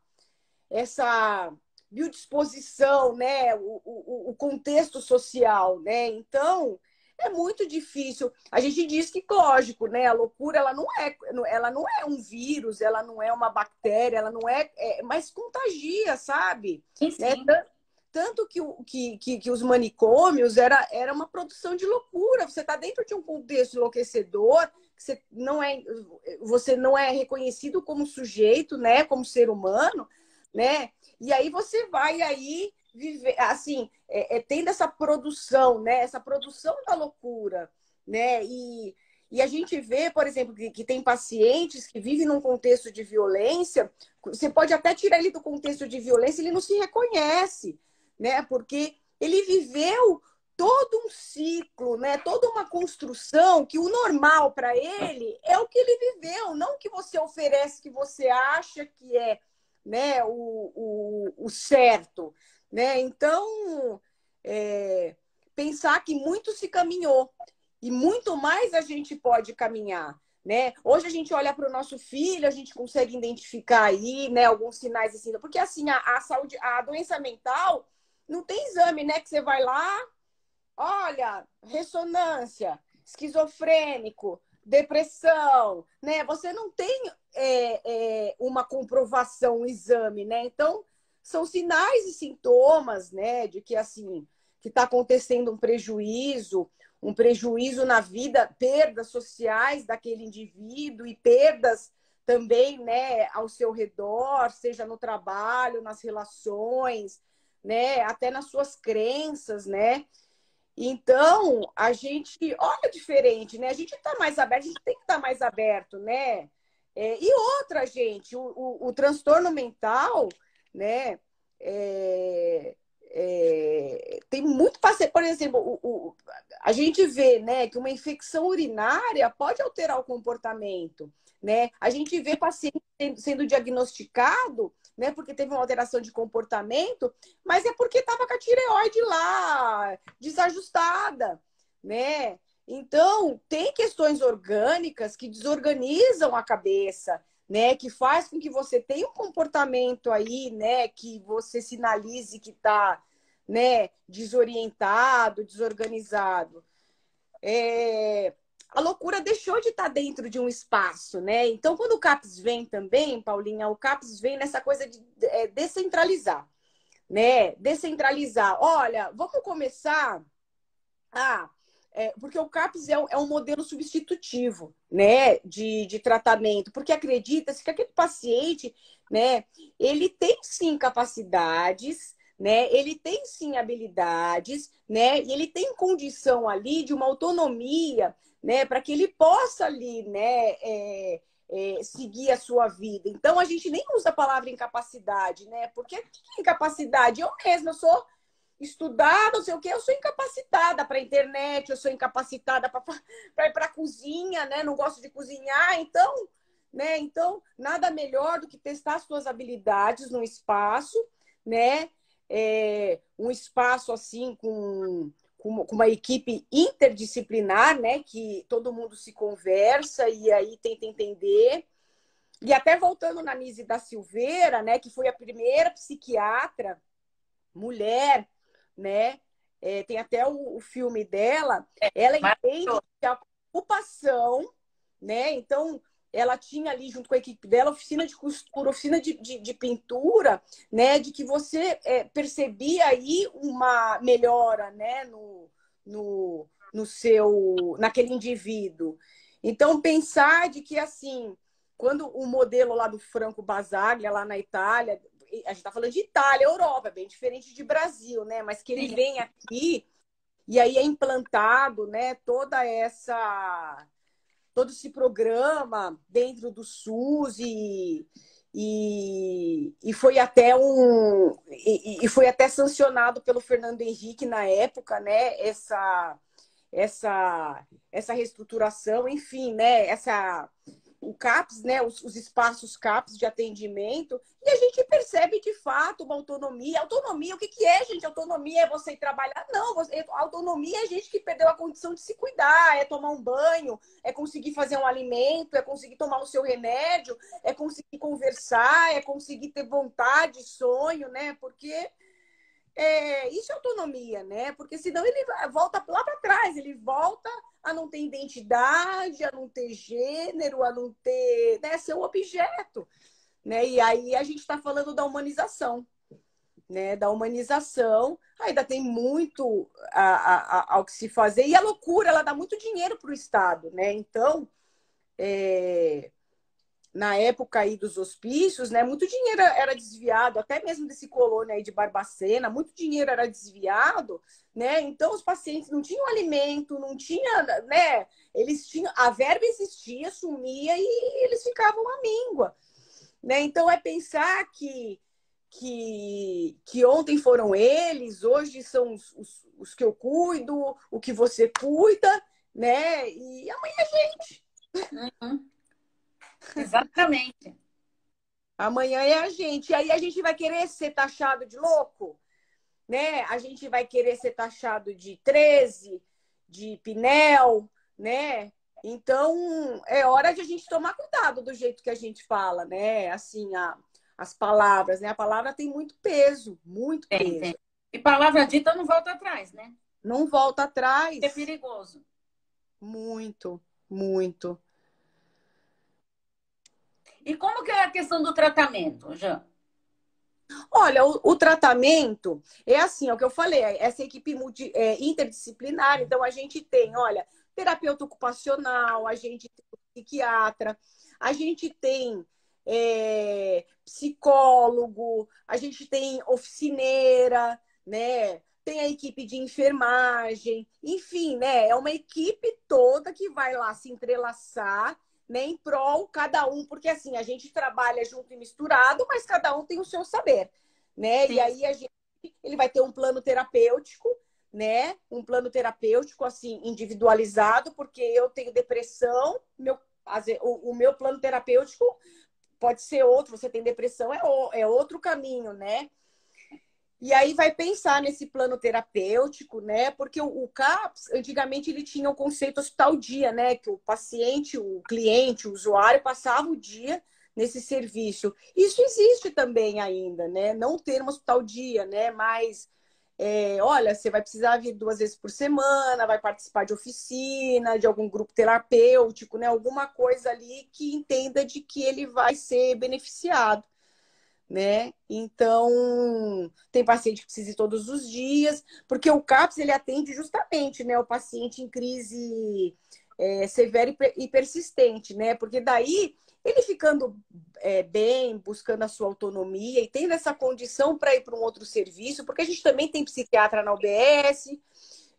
Speaker 2: essa biodisposição, né? O, o, o contexto social, né? Então, é muito difícil. A gente diz que, lógico, né? A loucura ela não é, ela não é um vírus, ela não é uma bactéria, ela não é, é mas contagia, sabe?
Speaker 1: Sim,
Speaker 2: né? sim. Né? Tanto que, que, que, que, os manicômios era, era uma produção de loucura. Você está dentro de um contexto enlouquecedor, você não é, você não é reconhecido como sujeito, né? Como ser humano, né? E aí você vai aí viver, assim, é, é, tendo essa produção, né? Essa produção da loucura, né? E, e a gente vê, por exemplo, que, que, tem pacientes que vivem num contexto de violência, você pode até tirar ele do contexto de violência, ele não se reconhece né? Porque ele viveu todo um ciclo, né? Toda uma construção que o normal para ele é o que ele viveu, não o que você oferece, que você acha que é, né? O, o, o certo, né? Então, é, pensar que muito se caminhou e muito mais a gente pode caminhar. Né? Hoje a gente olha para o nosso filho, a gente consegue identificar aí, né, alguns sinais assim, porque assim a, a saúde, a doença mental, não tem exame, né? Que você vai lá, olha, ressonância, esquizofrênico, depressão, né? Você não tem é, é, uma comprovação, um exame, né? Então, são sinais e sintomas, né? De que, assim, que está acontecendo um prejuízo, um prejuízo na vida, perdas sociais daquele indivíduo e perdas também, né, ao seu redor, seja no trabalho, nas relações, né? Até nas suas crenças, né? Então, a gente olha diferente, né? A gente está mais aberto, a gente tem que estar tá mais aberto, né? É, e outra, gente, o, o, o, transtorno mental, né? É, é, tem muito paciente, por exemplo, o, a gente vê né, que uma infecção urinária pode alterar o comportamento. Né? A gente vê paciente sendo diagnosticado, né, porque teve uma alteração de comportamento, mas é porque estava com a tireoide lá desajustada, né? Então, tem questões orgânicas que desorganizam a cabeça, né? Que faz com que você tenha um comportamento aí, né? Que você sinalize que está, né? Desorientado, desorganizado. É... A loucura deixou de estar tá dentro de um espaço, né? Então, quando o CAPS vem também, Paulinha, o CAPS vem nessa coisa de é, descentralizar, né? Descentralizar. Olha, vamos começar a é, porque o CAPS é, é, um modelo substitutivo né, de, de tratamento, porque acredita-se que aquele paciente, né, ele tem sim capacidades, né, ele tem sim habilidades, né, e ele tem condição ali de uma autonomia, né, para que ele possa ali, né, é, é, seguir a sua vida. Então a gente nem usa a palavra incapacidade, né, porque que é incapacidade? Eu mesma sou estudar, não sei o que, eu sou incapacitada para internet, eu sou incapacitada para ir para a cozinha, né? Não gosto de cozinhar, então, né? Então, nada melhor do que testar as suas habilidades no espaço, né? É, um espaço assim com, com, uma equipe interdisciplinar, né? Que todo mundo se conversa e aí tenta entender. E até voltando na Nise da Silveira, né? Que foi a primeira psiquiatra mulher né? É, tem até o, o, filme dela. É, ela entende que a ocupação, né? Então, ela tinha ali, junto com a equipe dela, oficina de costura, oficina de, de, de pintura, né? De que você é, percebia aí uma melhora, né? No, no, no seu, naquele indivíduo. Então, pensar de que, assim, quando o modelo lá do Franco Basaglia, lá na Itália, a gente está falando de Itália, Europa, é bem diferente de Brasil, né? Mas que ele vem aqui e aí é implantado, né? Toda essa todo esse programa dentro do SUS e, e, e foi até um e, e, foi até sancionado pelo Fernando Henrique na época, né? Essa essa essa reestruturação, enfim, né? Essa o CAPS, né, os, os, espaços CAPS de atendimento, e a gente percebe de fato uma autonomia. Autonomia, o que, que é, gente? Autonomia é você trabalhar? Não, você, autonomia é gente que perdeu a condição de se cuidar, é tomar um banho, é conseguir fazer um alimento, é conseguir tomar o seu remédio, é conseguir conversar, é conseguir ter vontade, sonho, né? Porque é, isso é autonomia, né? Porque senão ele volta lá para trás, ele volta a não ter identidade, a não ter gênero, a não ter né, ser um objeto. Né? E aí a gente está falando da humanização. Né, da humanização, ainda tem muito a, a, ao que se fazer. E a loucura, ela dá muito dinheiro para o Estado. Né? Então, é, na época aí dos hospícios, né, muito dinheiro era desviado, até mesmo desse colônia aí de Barbacena, muito dinheiro era desviado, né? Então os pacientes não tinham alimento, não tinha, né? Eles tinham, a verba existia, sumia e eles ficavam à míngua, né? Então é pensar que que, que ontem foram eles, hoje são os, os, os que eu cuido, o que você cuida, né? E amanhã a gente.
Speaker 1: Uhum. Exatamente.
Speaker 2: Amanhã é a gente. E aí a gente vai querer ser taxado de louco? Né? A gente vai querer ser taxado de 13, de pinel, né? Então, é hora de a gente tomar cuidado do jeito que a gente fala, né? Assim, a, as palavras, né? A palavra tem muito peso, muito peso. Tem,
Speaker 1: E palavra dita não volta atrás, né?
Speaker 2: Não volta atrás.
Speaker 1: É perigoso.
Speaker 2: Muito, muito.
Speaker 1: E como que é a questão do tratamento, Jean?
Speaker 2: Olha, o, o, tratamento é assim, é o que eu falei, é essa equipe multi, é, interdisciplinar, então a gente tem, olha, terapeuta ocupacional, a gente tem psiquiatra, a gente tem é, psicólogo, a gente tem oficineira, né? Tem a equipe de enfermagem, enfim, né? É uma equipe toda que vai lá se entrelaçar né, em prol cada um, porque assim, a gente trabalha junto e misturado, mas cada um tem o seu saber, né? Sim. E aí a gente ele vai ter um plano terapêutico, né? Um plano terapêutico, assim, individualizado, porque eu tenho depressão, meu, o, o meu plano terapêutico pode ser outro, você tem depressão, é, o, é outro caminho, né? E aí vai pensar nesse plano terapêutico, né? Porque o, CAPS, antigamente, ele tinha o conceito hospital dia, né? Que o paciente, o cliente, o usuário passava o dia nesse serviço. Isso existe também ainda, né? Não ter um hospital dia, né? Mas, é, olha, você vai precisar vir duas vezes por semana, vai participar de oficina, de algum grupo terapêutico, né? Alguma coisa ali que entenda de que ele vai ser beneficiado né? Então, tem paciente que precisa ir todos os dias, porque o CAPS ele atende justamente, né, o paciente em crise é, severa e persistente, né? Porque daí ele ficando é, bem, buscando a sua autonomia e tendo essa condição para ir para um outro serviço, porque a gente também tem psiquiatra na UBS.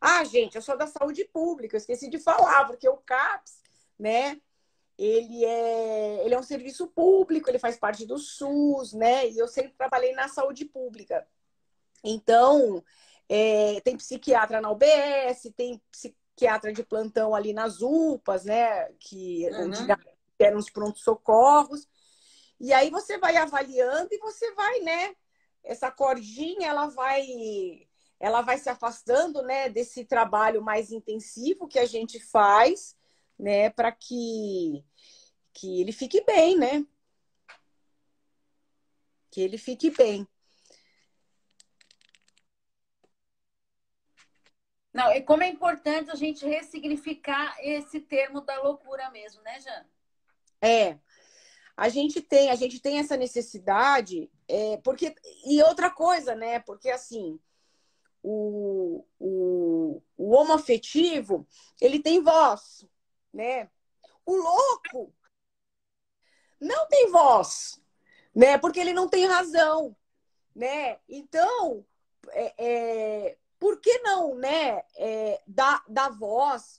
Speaker 2: Ah, gente, eu sou da saúde pública, eu esqueci de falar, porque o CAPS, né? Ele é, ele é um serviço público, ele faz parte do SUS, né? E eu sempre trabalhei na saúde pública. Então, é, tem psiquiatra na UBS, tem psiquiatra de plantão ali nas UPAs, né? Que uhum. eram os prontos-socorros. E aí você vai avaliando e você vai, né? Essa cordinha, ela vai ela vai se afastando, né, desse trabalho mais intensivo que a gente faz né, para que que ele fique bem, né? Que ele fique bem.
Speaker 1: Não, e como é importante a gente ressignificar esse termo da loucura mesmo, né, Jean?
Speaker 2: É. A gente tem, a gente tem essa necessidade, é, porque e outra coisa, né? Porque assim, o, o, o homoafetivo, ele tem voz, né? O louco não tem voz, né? Porque ele não tem razão, né? Então, é, é, por que não, né? É, dar, dar voz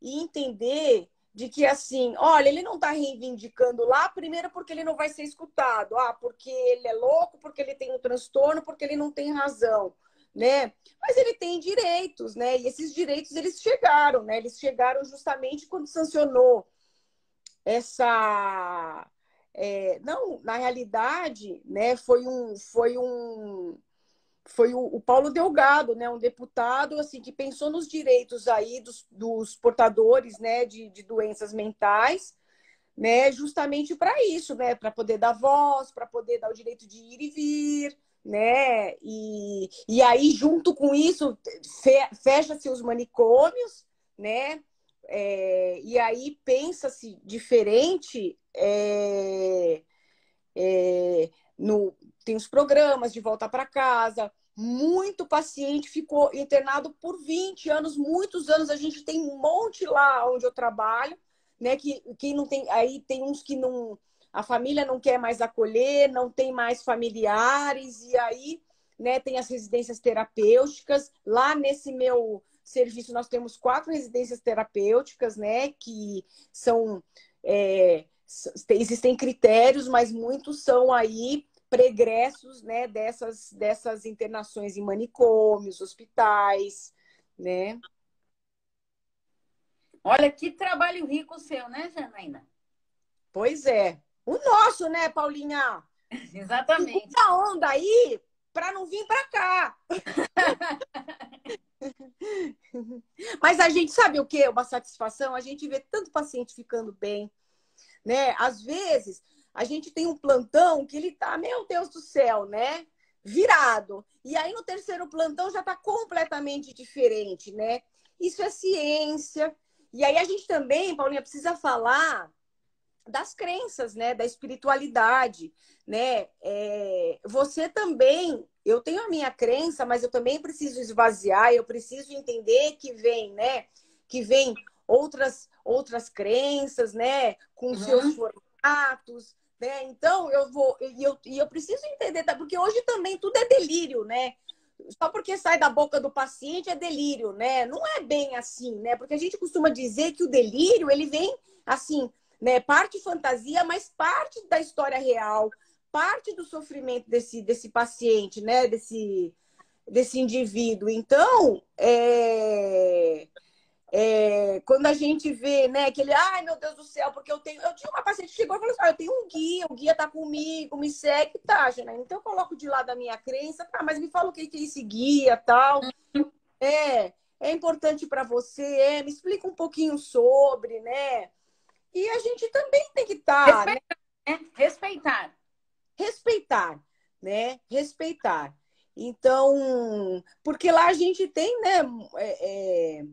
Speaker 2: e entender de que assim, olha, ele não está reivindicando lá, primeiro porque ele não vai ser escutado, ah, porque ele é louco, porque ele tem um transtorno, porque ele não tem razão né? Mas ele tem direitos, né? E esses direitos eles chegaram, né? Eles chegaram justamente quando sancionou essa é, não, na realidade, né, foi um foi um foi o, o, Paulo Delgado, né, um deputado assim que pensou nos direitos aí dos, dos portadores, né, de, de doenças mentais, né, justamente para isso, né, para poder dar voz, para poder dar o direito de ir e vir, né? E, e aí, junto com isso, fe, fecha-se os manicômios, né? É, e aí pensa-se diferente é, é, no, tem os programas de volta para casa. Muito paciente ficou internado por 20 anos, muitos anos. A gente tem um monte lá onde eu trabalho, né? Que quem não tem, aí tem uns que não a família não quer mais acolher, não tem mais familiares, e aí né, tem as residências terapêuticas. Lá nesse meu serviço, nós temos quatro residências terapêuticas, né, que são. É, existem critérios, mas muitos são aí pregressos né, dessas, dessas internações em manicômios, hospitais, né?
Speaker 1: Olha que trabalho rico o seu, né, Janaína?
Speaker 2: Pois é. O nosso, né, Paulinha?
Speaker 1: Exatamente.
Speaker 2: Segura a onda aí para não vir para cá. Mas a gente sabe o que? Uma satisfação. A gente vê tanto paciente ficando bem, né? Às vezes a gente tem um plantão que ele tá, meu Deus do céu, né? Virado. E aí no terceiro plantão já tá completamente diferente, né? Isso é ciência. E aí a gente também, Paulinha, precisa falar das crenças, né? Da espiritualidade, né? É, você também, eu tenho a minha crença, mas eu também preciso esvaziar, eu preciso entender que vem, né? Que vem outras outras crenças, né? Com uhum. seus formatos, né? Então eu vou e eu, e eu preciso entender, tá? Porque hoje também tudo é delírio, né? Só porque sai da boca do paciente é delírio, né? Não é bem assim, né? Porque a gente costuma dizer que o delírio ele vem assim né? Parte fantasia, mas parte da história real, parte do sofrimento desse, desse paciente, né? Desse, desse indivíduo. Então, é, é, quando a gente vê, né, aquele, ai meu Deus do céu, porque eu tenho. Eu tinha uma paciente que chegou e falou assim: ah, eu tenho um guia, o guia tá comigo, me segue, tá, né? Então eu coloco de lado a minha crença, tá, mas me fala o que é esse guia tal. É, é importante para você, é, me explica um pouquinho sobre, né? E a gente também tem que estar.
Speaker 1: Tá, Respeitar, né? Respeitar.
Speaker 2: Respeitar, né? Respeitar. Então, porque lá a gente tem, né? É, é,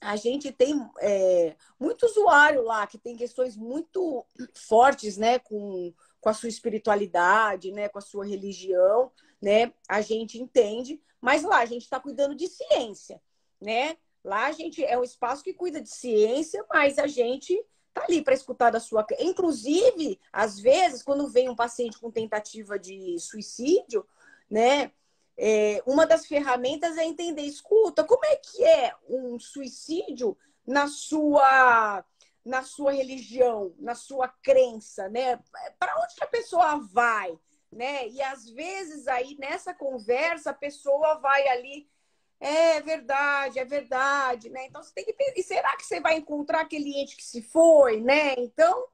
Speaker 2: a gente tem é, muito usuário lá que tem questões muito fortes, né? Com, com a sua espiritualidade, né? Com a sua religião, né? A gente entende, mas lá a gente está cuidando de ciência, né? Lá a gente é um espaço que cuida de ciência, mas a gente tá ali para escutar da sua. Inclusive, às vezes, quando vem um paciente com tentativa de suicídio, né? É, uma das ferramentas é entender, escuta, como é que é um suicídio na sua na sua religião, na sua crença, né? Para onde que a pessoa vai, né? E às vezes aí nessa conversa a pessoa vai ali é verdade, é verdade, né? Então você tem que e será que você vai encontrar aquele ente que se foi, né? Então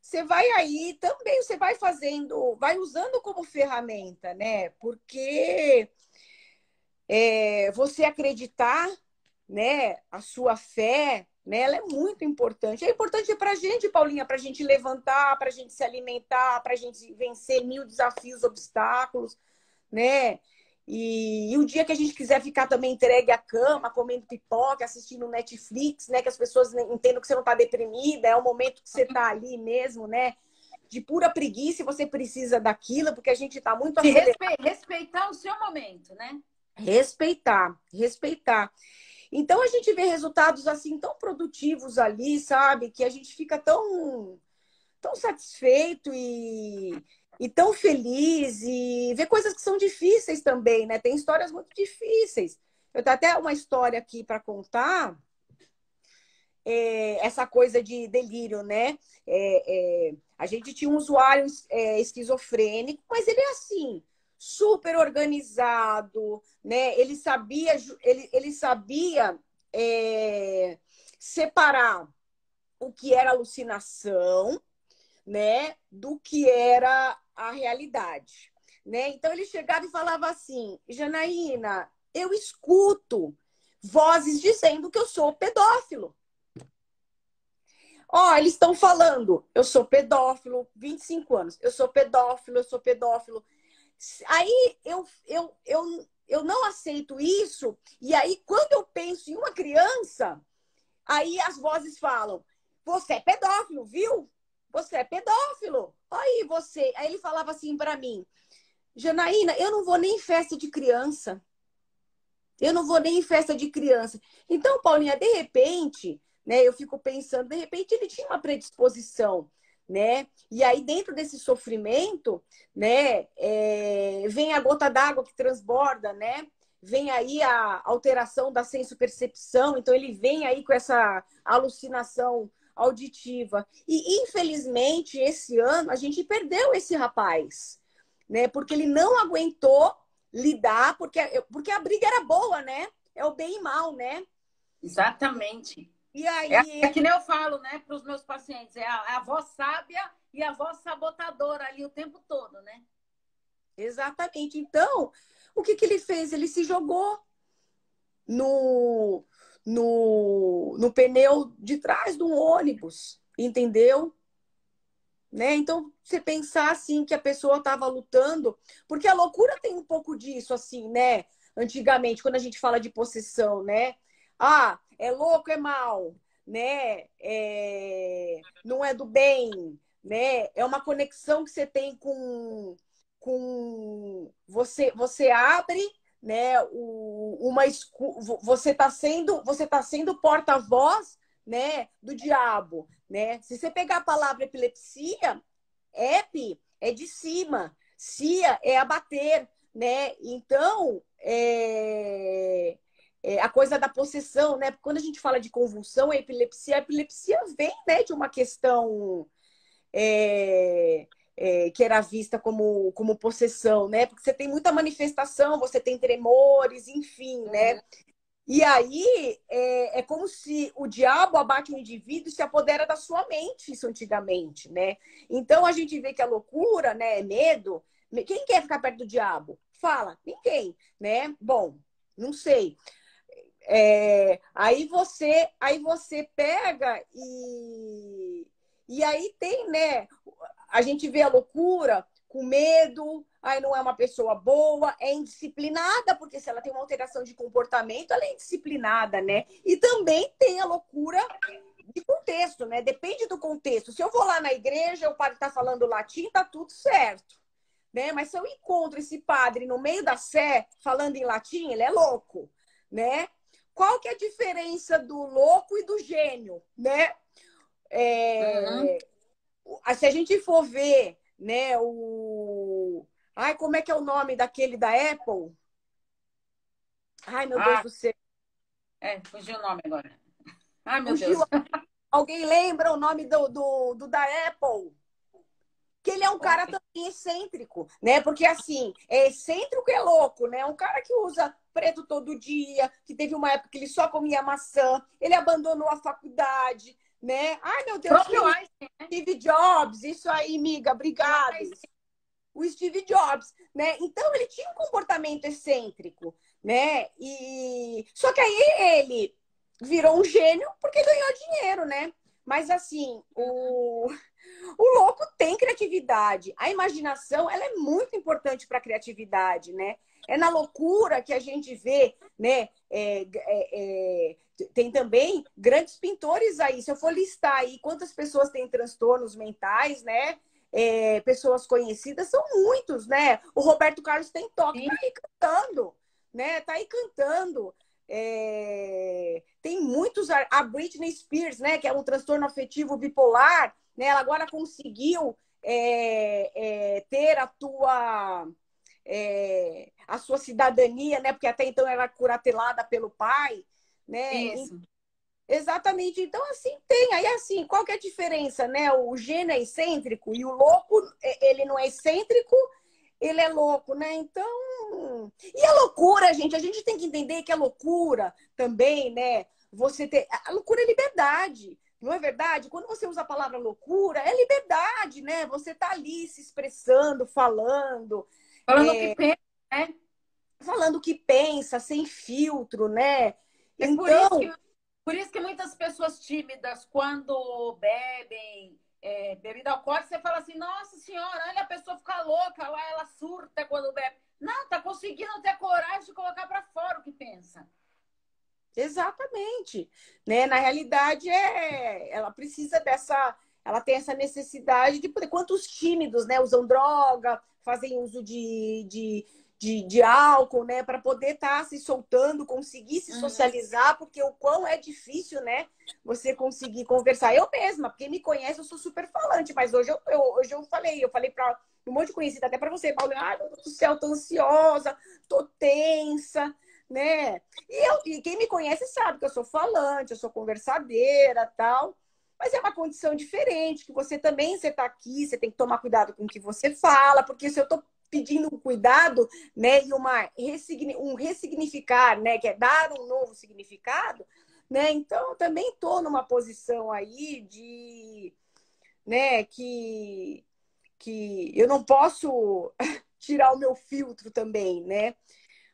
Speaker 2: você vai aí também, você vai fazendo, vai usando como ferramenta, né? Porque é, você acreditar, né? A sua fé, né? Ela é muito importante. É importante para a gente, Paulinha, para a gente levantar, para a gente se alimentar, para a gente vencer mil desafios, obstáculos, né? E, e, o dia que a gente quiser ficar também entregue à cama, comendo pipoca, assistindo Netflix, né? Que as pessoas entendam que você não está deprimida, é o momento que você está ali mesmo, né? De pura preguiça você precisa daquilo, porque a gente está muito
Speaker 1: acelerado. Respeitar o seu momento, né?
Speaker 2: Respeitar, respeitar. Então a gente vê resultados assim tão produtivos ali, sabe? Que a gente fica tão, tão satisfeito e, e tão feliz e ver coisas que são difíceis também, né? Tem histórias muito difíceis. Eu tenho até uma história aqui para contar. É, essa coisa de delírio, né? É, é, a gente tinha um usuário é, esquizofrênico, mas ele é assim, super organizado, né? Ele sabia, ele, ele sabia é, separar o que era alucinação, né, do que era a realidade. Né? Então ele chegava e falava assim: Janaína, eu escuto vozes dizendo que eu sou pedófilo. Ó, oh, eles estão falando, eu sou pedófilo, 25 anos, eu sou pedófilo, eu sou pedófilo. Aí eu, eu, eu, eu não aceito isso, e aí quando eu penso em uma criança, aí as vozes falam: você é pedófilo, viu? Você é pedófilo. Aí você. Aí ele falava assim para mim: Janaína, eu não vou nem em festa de criança. Eu não vou nem em festa de criança. Então, Paulinha, de repente, né, eu fico pensando, de repente ele tinha uma predisposição, né? E aí, dentro desse sofrimento, né, é, vem a gota d'água que transborda, né? Vem aí a alteração da senso-percepção, então ele vem aí com essa alucinação auditiva. E, infelizmente, esse ano a gente perdeu esse rapaz, né? Porque ele não aguentou lidar, porque, porque a briga era boa, né? É o bem e mal, né?
Speaker 1: Exatamente. E aí... É, é que nem eu falo, né, para os meus pacientes, é a, é a voz sábia e a voz sabotadora ali o tempo todo, né?
Speaker 2: Exatamente. Então, o que, que ele fez? Ele se jogou no, no, no pneu de trás do ônibus, entendeu? Né? Então, você pensar assim que a pessoa estava lutando, porque a loucura tem um pouco disso, assim, né? Antigamente, quando a gente fala de possessão, né? Ah, é louco, é mal, né? É... Não é do bem, né? É uma conexão que você tem com, com você. Você abre né, o, uma você está sendo você tá sendo porta-voz, né, do diabo, né? Se você pegar a palavra epilepsia, ep é de cima, cia é abater, né? Então, é, é a coisa da possessão, né? Quando a gente fala de convulsão, a epilepsia, a epilepsia vem, né, de uma questão é, é, que era vista como, como possessão, né? Porque você tem muita manifestação, você tem tremores, enfim, né? Uhum. E aí é, é, como se o diabo abate um indivíduo e se apodera da sua mente, isso antigamente, né? Então a gente vê que a loucura, né, é medo. Quem quer ficar perto do diabo? Fala, ninguém, né? Bom, não sei. É, aí você, aí você pega e e aí tem, né? A gente vê a loucura com medo, aí não é uma pessoa boa, é indisciplinada, porque se ela tem uma alteração de comportamento, ela é indisciplinada, né? E também tem a loucura de contexto, né? Depende do contexto. Se eu vou lá na igreja, o padre está falando latim, tá tudo certo. Né? Mas se eu encontro esse padre no meio da sé falando em latim, ele é louco, né? Qual que é a diferença do louco e do gênio, né? É... Uhum. Se a gente for ver, né, o Ai, como é que é o nome daquele da Apple? Ai, meu ah, Deus do céu.
Speaker 1: É, fugiu o nome agora. Ai, meu fugiu. Deus.
Speaker 2: Alguém lembra o nome do, do, do, da Apple? Que ele é um cara também excêntrico, né? Porque assim, é excêntrico é louco, né? Um cara que usa preto todo dia, que teve uma época que ele só comia maçã, ele abandonou a faculdade, né? Ai, meu Deus, Einstein, né? Steve Jobs, isso aí, miga, obrigada o Steve Jobs, né? Então ele tinha um comportamento excêntrico, né? E só que aí ele virou um gênio porque ganhou dinheiro, né? Mas assim, o, o louco tem criatividade. A imaginação, ela é muito importante para a criatividade, né? É na loucura que a gente vê, né? É, é, é, tem também grandes pintores aí. Se eu for listar aí quantas pessoas têm transtornos mentais, né? é, pessoas conhecidas, são muitos, né? O Roberto Carlos tem toque, Sim. tá aí cantando, né? Tá aí cantando. É... Tem muitos. A Britney Spears, né? Que é um transtorno afetivo bipolar, né? Ela agora conseguiu é, é, ter a tua. É, a sua cidadania, né? Porque até então era curatelada pelo pai, né? Isso. Exatamente. Então, assim, tem. Aí, assim, qual que é a diferença, né? O gênio é excêntrico e o louco, é, ele não é excêntrico, ele é louco, né? Então. E a loucura, gente, a gente tem que entender que a loucura também, né? Você ter. A loucura é liberdade. Não é verdade? Quando você usa a palavra loucura, é liberdade, né? Você tá ali se expressando, falando.
Speaker 1: Falando o é... que pensa, né?
Speaker 2: Falando o que pensa, sem filtro, né?
Speaker 1: É então... por isso que por isso que muitas pessoas tímidas, quando bebem é, bebida alcoólica, você fala assim, nossa senhora, olha a pessoa fica louca lá, ela surta quando bebe. Não, tá conseguindo ter coragem de colocar para fora o que pensa.
Speaker 2: Exatamente. Né? Na realidade, é, ela precisa dessa. Ela tem essa necessidade de poder. Quantos tímidos né, usam droga, fazem uso de, de de, de álcool, né? Para poder estar tá se soltando, conseguir se uhum. socializar, porque o quão é difícil, né? Você conseguir conversar. Eu mesma, porque me conhece, eu sou super falante, mas hoje eu, eu hoje eu falei, eu falei para um monte de conhecida, até para você, Paulo, ai, meu Deus do céu, tô ansiosa, tô tensa, né? E, eu, e quem me conhece sabe que eu sou falante, eu sou conversadeira tal. Mas é uma condição diferente, que você também, você está aqui, você tem que tomar cuidado com o que você fala, porque se eu estou pedindo um cuidado, né, e uma um ressignificar, né, que é dar um novo significado, né? Então, também estou numa posição aí de, né, que que eu não posso tirar o meu filtro também, né?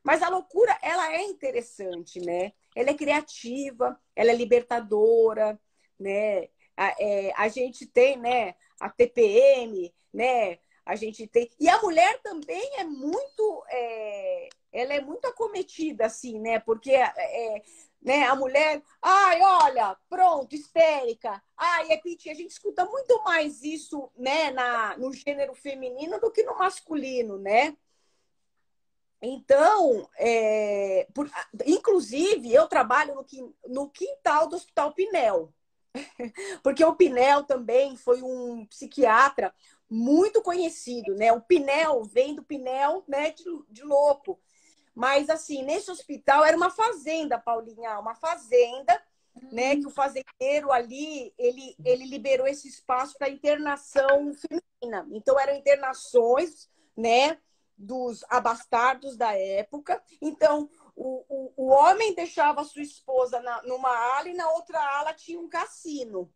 Speaker 2: Mas a loucura, ela é interessante, né? Ela é criativa, ela é libertadora, né? A, é, a gente tem, né, a TPM, né? a gente tem. E a mulher também é muito. É... Ela é muito acometida, assim, né? Porque é, né, a mulher. Ai, olha, pronto, histérica. Ai, é. A gente escuta muito mais isso, né, na, no gênero feminino do que no masculino, né? Então, é, por, inclusive, eu trabalho no, no quintal do Hospital Pinel. Porque o Pinel também foi um psiquiatra muito conhecido, né? O Pinel vem do Pinel, né, de, de louco. Mas assim, nesse hospital era uma fazenda, Paulinha, uma fazenda né? Que o fazendeiro ali, ele, ele liberou esse espaço para internação feminina. Então, eram internações, né? Dos abastardos da época. Então, o, o, o homem deixava a sua esposa na, numa ala e na outra ala tinha um cassino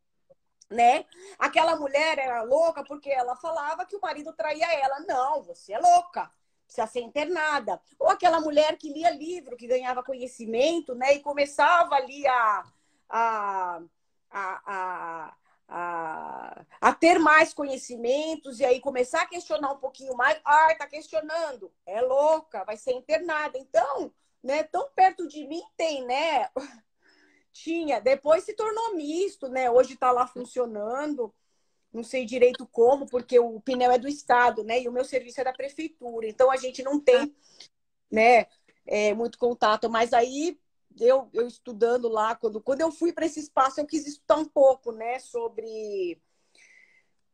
Speaker 2: né? Aquela mulher era louca porque ela falava que o marido traía ela. Não, você é louca precisa ser internada. Ou aquela mulher que lia livro, que ganhava conhecimento, né? E começava ali a, a, a, a, a, ter mais conhecimentos e aí começar a questionar um pouquinho mais. Ah, tá questionando. É louca, vai ser internada. Então, né? Tão perto de mim tem, né? Tinha. Depois se tornou misto, né? Hoje está lá funcionando não sei direito como, porque o pneu é do Estado, né? E o meu serviço é da prefeitura. Então a gente não tem, né, é, muito contato. Mas aí eu, eu estudando lá, quando, quando eu fui para esse espaço, eu quis estudar um pouco, né, sobre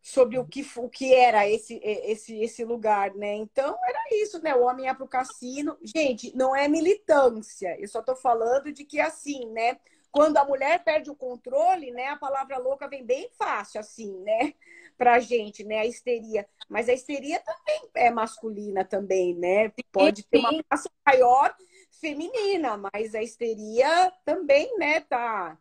Speaker 2: sobre o que, o que era esse, esse, esse lugar, né? Então era isso, né? O homem ia para o cassino. Gente, não é militância. Eu só estou falando de que assim, né? quando a mulher perde o controle, né, a palavra louca vem bem fácil, assim, né, pra gente, né, a histeria. Mas a histeria também é masculina também, né? Pode ter uma massa maior feminina, mas a histeria também, né, tá,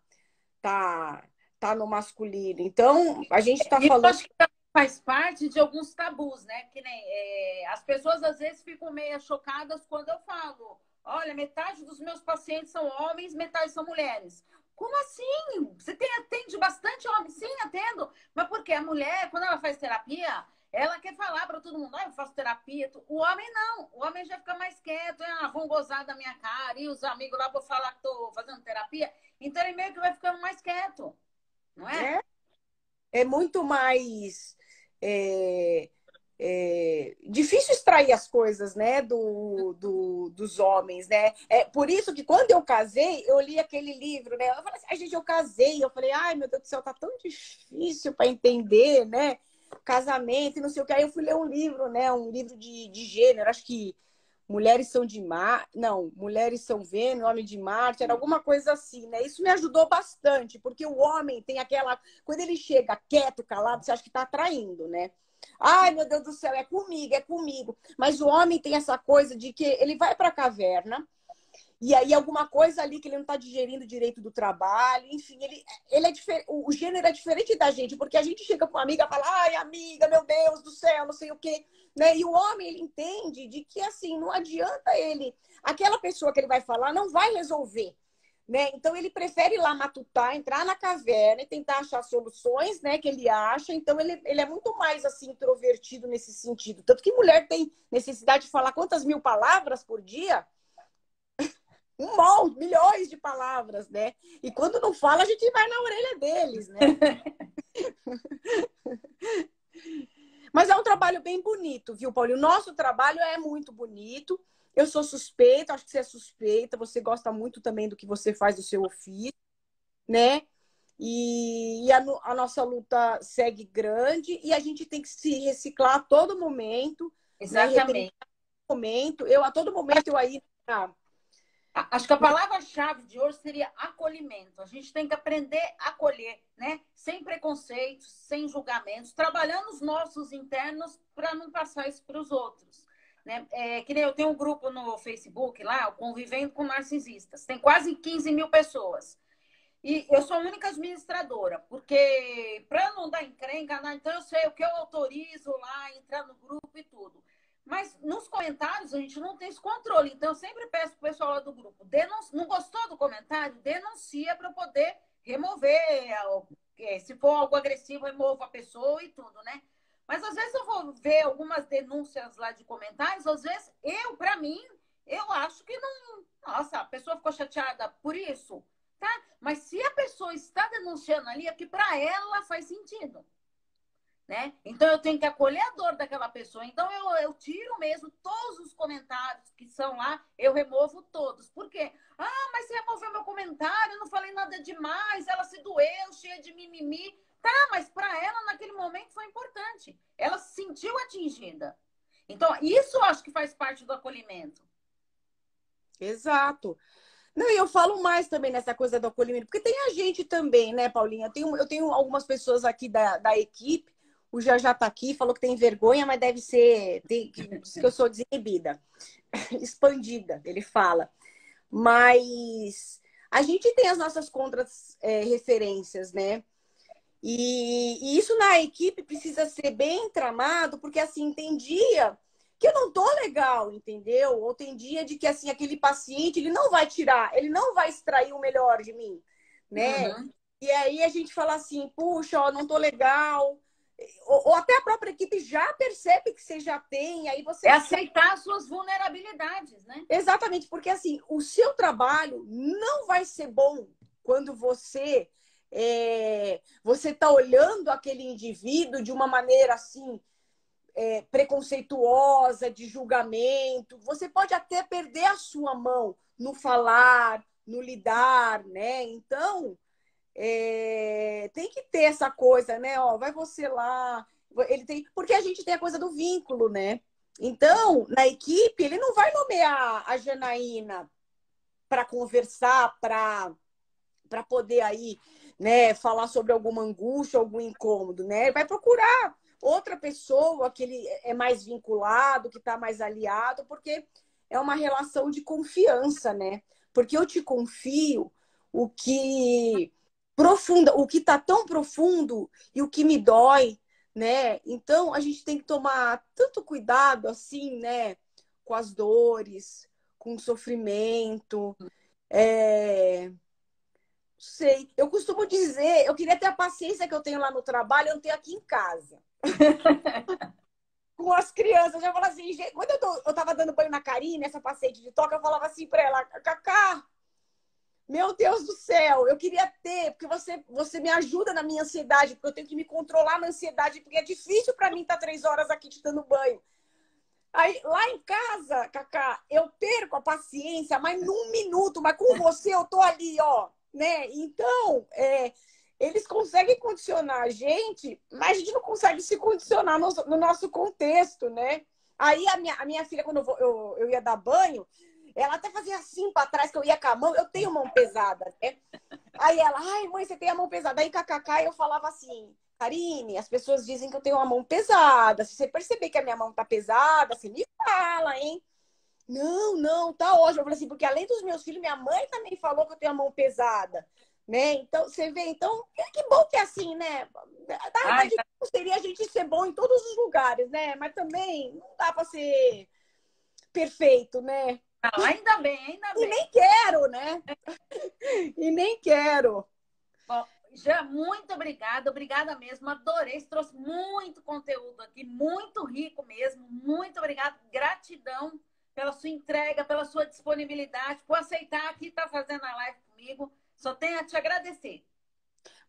Speaker 2: tá, tá no masculino. Então, a gente tá falando...
Speaker 1: acho que faz parte de alguns tabus, né? Que nem é, as pessoas às vezes ficam meio chocadas quando eu falo Olha, metade dos meus pacientes são homens, metade são mulheres. Como assim? Você tem, atende bastante homem? Sim, atendo. Mas porque a mulher, quando ela faz terapia, ela quer falar para todo mundo, ah, eu faço terapia. O homem não. O homem já fica mais quieto. Ah, vão gozar da minha cara. E os amigos lá vão falar que estou fazendo terapia. Então ele meio que vai ficando mais quieto. Não é?
Speaker 2: É, é muito mais... É é, difícil extrair as coisas, né, do, do, dos homens, né? É por isso que quando eu casei, eu li aquele livro, né? Eu falei assim, ai, gente, eu casei. Eu falei, ai, meu Deus do céu, tá tão difícil para entender, né? Casamento e não sei o que. Aí eu fui ler um livro, né? Um livro de, de gênero, acho que Mulheres são de Mar, não, Mulheres são Vênus, Homem de Marte, era alguma coisa assim, né? Isso me ajudou bastante, porque o homem tem aquela, quando ele chega quieto, calado, você acha que tá atraindo, né? Ai, meu Deus do céu, é comigo, é comigo. Mas o homem tem essa coisa de que ele vai para a caverna e aí alguma coisa ali que ele não está digerindo direito do trabalho, enfim, ele, ele é o gênero é diferente da gente, porque a gente chega com uma amiga e fala, ai, amiga, meu Deus do céu, não sei o quê, né? E o homem, ele entende de que, assim, não adianta ele, aquela pessoa que ele vai falar não vai resolver. Né? Então ele prefere ir lá matutar, entrar na caverna e tentar achar soluções, né, que ele acha. Então ele, ele é muito mais assim introvertido nesse sentido. Tanto que mulher tem necessidade de falar quantas mil palavras por dia? Um monte, milhões de palavras, né? E quando não fala, a gente vai na orelha deles, né? Mas é um trabalho bem bonito, viu, Paulinho? O nosso trabalho é muito bonito. Eu sou suspeita, acho que você é suspeita, você gosta muito também do que você faz do seu ofício, né? E, e a, a, nossa luta segue grande e a gente tem que se reciclar a todo momento.
Speaker 1: Né? Exatamente. Né?
Speaker 2: momento, eu a todo momento eu aí.
Speaker 1: Ah, Acho que a palavra-chave de hoje seria acolhimento. A gente tem que aprender a acolher, né? Sem preconceitos, sem julgamentos, trabalhando os nossos internos para não passar isso para os outros. Né? É, que nem eu tenho um grupo no Facebook lá, Convivendo com Narcisistas. Tem quase 15 mil pessoas. E eu sou a única administradora, porque para não dar encrenca, né? então eu sei o que eu autorizo lá, entrar no grupo e tudo. Mas nos comentários a gente não tem esse controle. Então eu sempre peço pro pessoal lá do grupo, denuncie, não gostou do comentário? Denuncia para poder remover. É, se for algo agressivo, remova a pessoa e tudo, né? Mas às vezes eu vou ver algumas denúncias lá de comentários, às vezes eu, para mim, eu acho que não. Nossa, a pessoa ficou chateada por isso, tá? Mas se a pessoa está denunciando ali, é que para ela faz sentido. Né? Então eu tenho que acolher a dor daquela pessoa. Então eu, eu tiro mesmo todos os comentários que são lá, eu removo todos. Por quê? Ah, mas você removeu meu comentário, eu não falei nada demais, ela se doeu, cheia de mimimi. Tá, mas para ela naquele momento foi importante. Ela se sentiu atingida. Então, isso eu acho que faz parte do acolhimento.
Speaker 2: Exato. Não, e eu falo mais também nessa coisa do acolhimento, porque tem a gente também, né, Paulinha? Eu tenho, eu tenho algumas pessoas aqui da, da equipe, o já já tá aqui, falou que tem vergonha, mas deve ser tem, que eu sou desinibida, expandida, ele fala. Mas a gente tem as nossas contras é, referências, né? E, e, isso na equipe precisa ser bem tramado, porque assim, tem dia que eu não tô legal, entendeu? Ou tem dia de que assim, aquele paciente, ele não vai tirar, ele não vai extrair o melhor de mim, né? Uhum. E aí a gente fala assim, puxa, ó, não tô legal. Ou, ou, até a própria equipe já percebe que você já tem, aí você.
Speaker 1: É aceitar as suas vulnerabilidades, né?
Speaker 2: Exatamente, porque assim, o seu trabalho não vai ser bom quando você é, você está olhando aquele indivíduo de uma maneira assim é, preconceituosa, de julgamento. Você pode até perder a sua mão no falar, no lidar, né? Então, é, tem que ter essa coisa, né? Ó, vai você lá. Ele tem, porque a gente tem a coisa do vínculo, né? Então, na equipe, ele não vai nomear a Janaína para conversar, para poder aí, né, falar sobre alguma angústia, algum incômodo, né? Ele vai procurar outra pessoa que ele é mais vinculado, que está mais aliado, porque é uma relação de confiança, né? Porque eu te confio o que profunda, o que está tão profundo e o que me dói, né? Então a gente tem que tomar tanto cuidado assim, né? Com as dores, com o sofrimento. É sei. Eu costumo dizer, eu queria ter a paciência que eu tenho lá no trabalho, eu não tenho aqui em casa. Com as crianças. Eu falo assim, quando eu, tô, eu tava dando banho na Karine, essa paciente de toca, eu falava assim pra ela, Cacá, meu Deus do céu, eu queria ter, porque você, você me ajuda na minha ansiedade, porque eu tenho que me controlar na ansiedade, porque é difícil para mim estar tá três horas aqui te dando banho. Aí, lá em casa, Cacá, eu perco a paciência, mas num minuto, mas com você eu tô ali, ó, né? Então, é, eles conseguem condicionar a gente, mas a gente não consegue se condicionar no, no nosso contexto, né? Aí a minha, a minha filha, quando eu, vou, eu, eu ia dar banho, ela até fazia assim para trás, que eu ia com a mão, eu tenho mão pesada, né? Aí ela, ai, mãe, você tem a mão pesada. Aí, kkk, eu falava assim, Karine, as pessoas dizem que eu tenho uma mão pesada. Se você perceber que a minha mão tá pesada, você me fala, hein? Não, não, tá ótimo. Eu falei assim, porque além dos meus filhos, minha mãe também falou que eu tenho a mão pesada. Né? Então, você vê, então, que bom que é assim, né? Na verdade, tá. seria a gente ser bom em todos os lugares, né? Mas também não dá para ser perfeito, né?
Speaker 1: Não, ainda bem, ainda bem.
Speaker 2: E nem quero, né? e nem quero.
Speaker 1: Bom, já muito obrigada, obrigada mesmo. Adorei, você trouxe muito conteúdo aqui, muito rico mesmo. Muito obrigada, gratidão pela sua entrega, pela sua disponibilidade, por aceitar aqui estar tá fazendo a live comigo. Só tenho a te agradecer.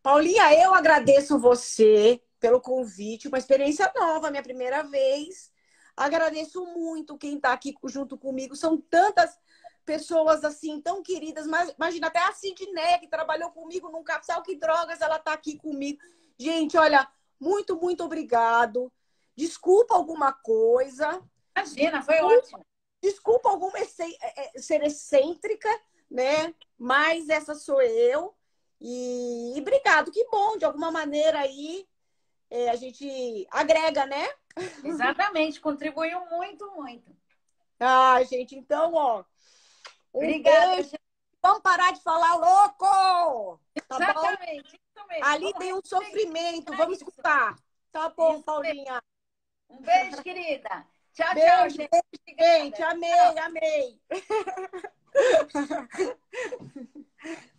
Speaker 2: Paulinha, eu agradeço você pelo convite, uma experiência nova, minha primeira vez. Agradeço muito quem está aqui junto comigo. São tantas pessoas assim, tão queridas. Mas imagina até a Sidney, que trabalhou comigo num capsal que drogas, ela está aqui comigo. Gente, olha, muito, muito obrigado. Desculpa alguma coisa.
Speaker 1: Imagina, foi Desculpa. ótimo.
Speaker 2: Desculpa alguma é, é, ser excêntrica, né? Mas essa sou eu. E, e obrigado, que bom, de alguma maneira aí é, a gente agrega, né?
Speaker 1: Exatamente, contribuiu muito, muito.
Speaker 2: Ah, gente, então, ó.
Speaker 1: Um Obrigada. Beijo.
Speaker 2: Vamos parar de falar louco!
Speaker 1: Tá Exatamente,
Speaker 2: bom? Ali Vamos tem um sofrimento, vamos escutar. Tá bom, isso Paulinha.
Speaker 1: Um beijo, querida. Tchau,
Speaker 2: beijo,
Speaker 1: tchau,
Speaker 2: gente. Beijo, gente. Amei, amei.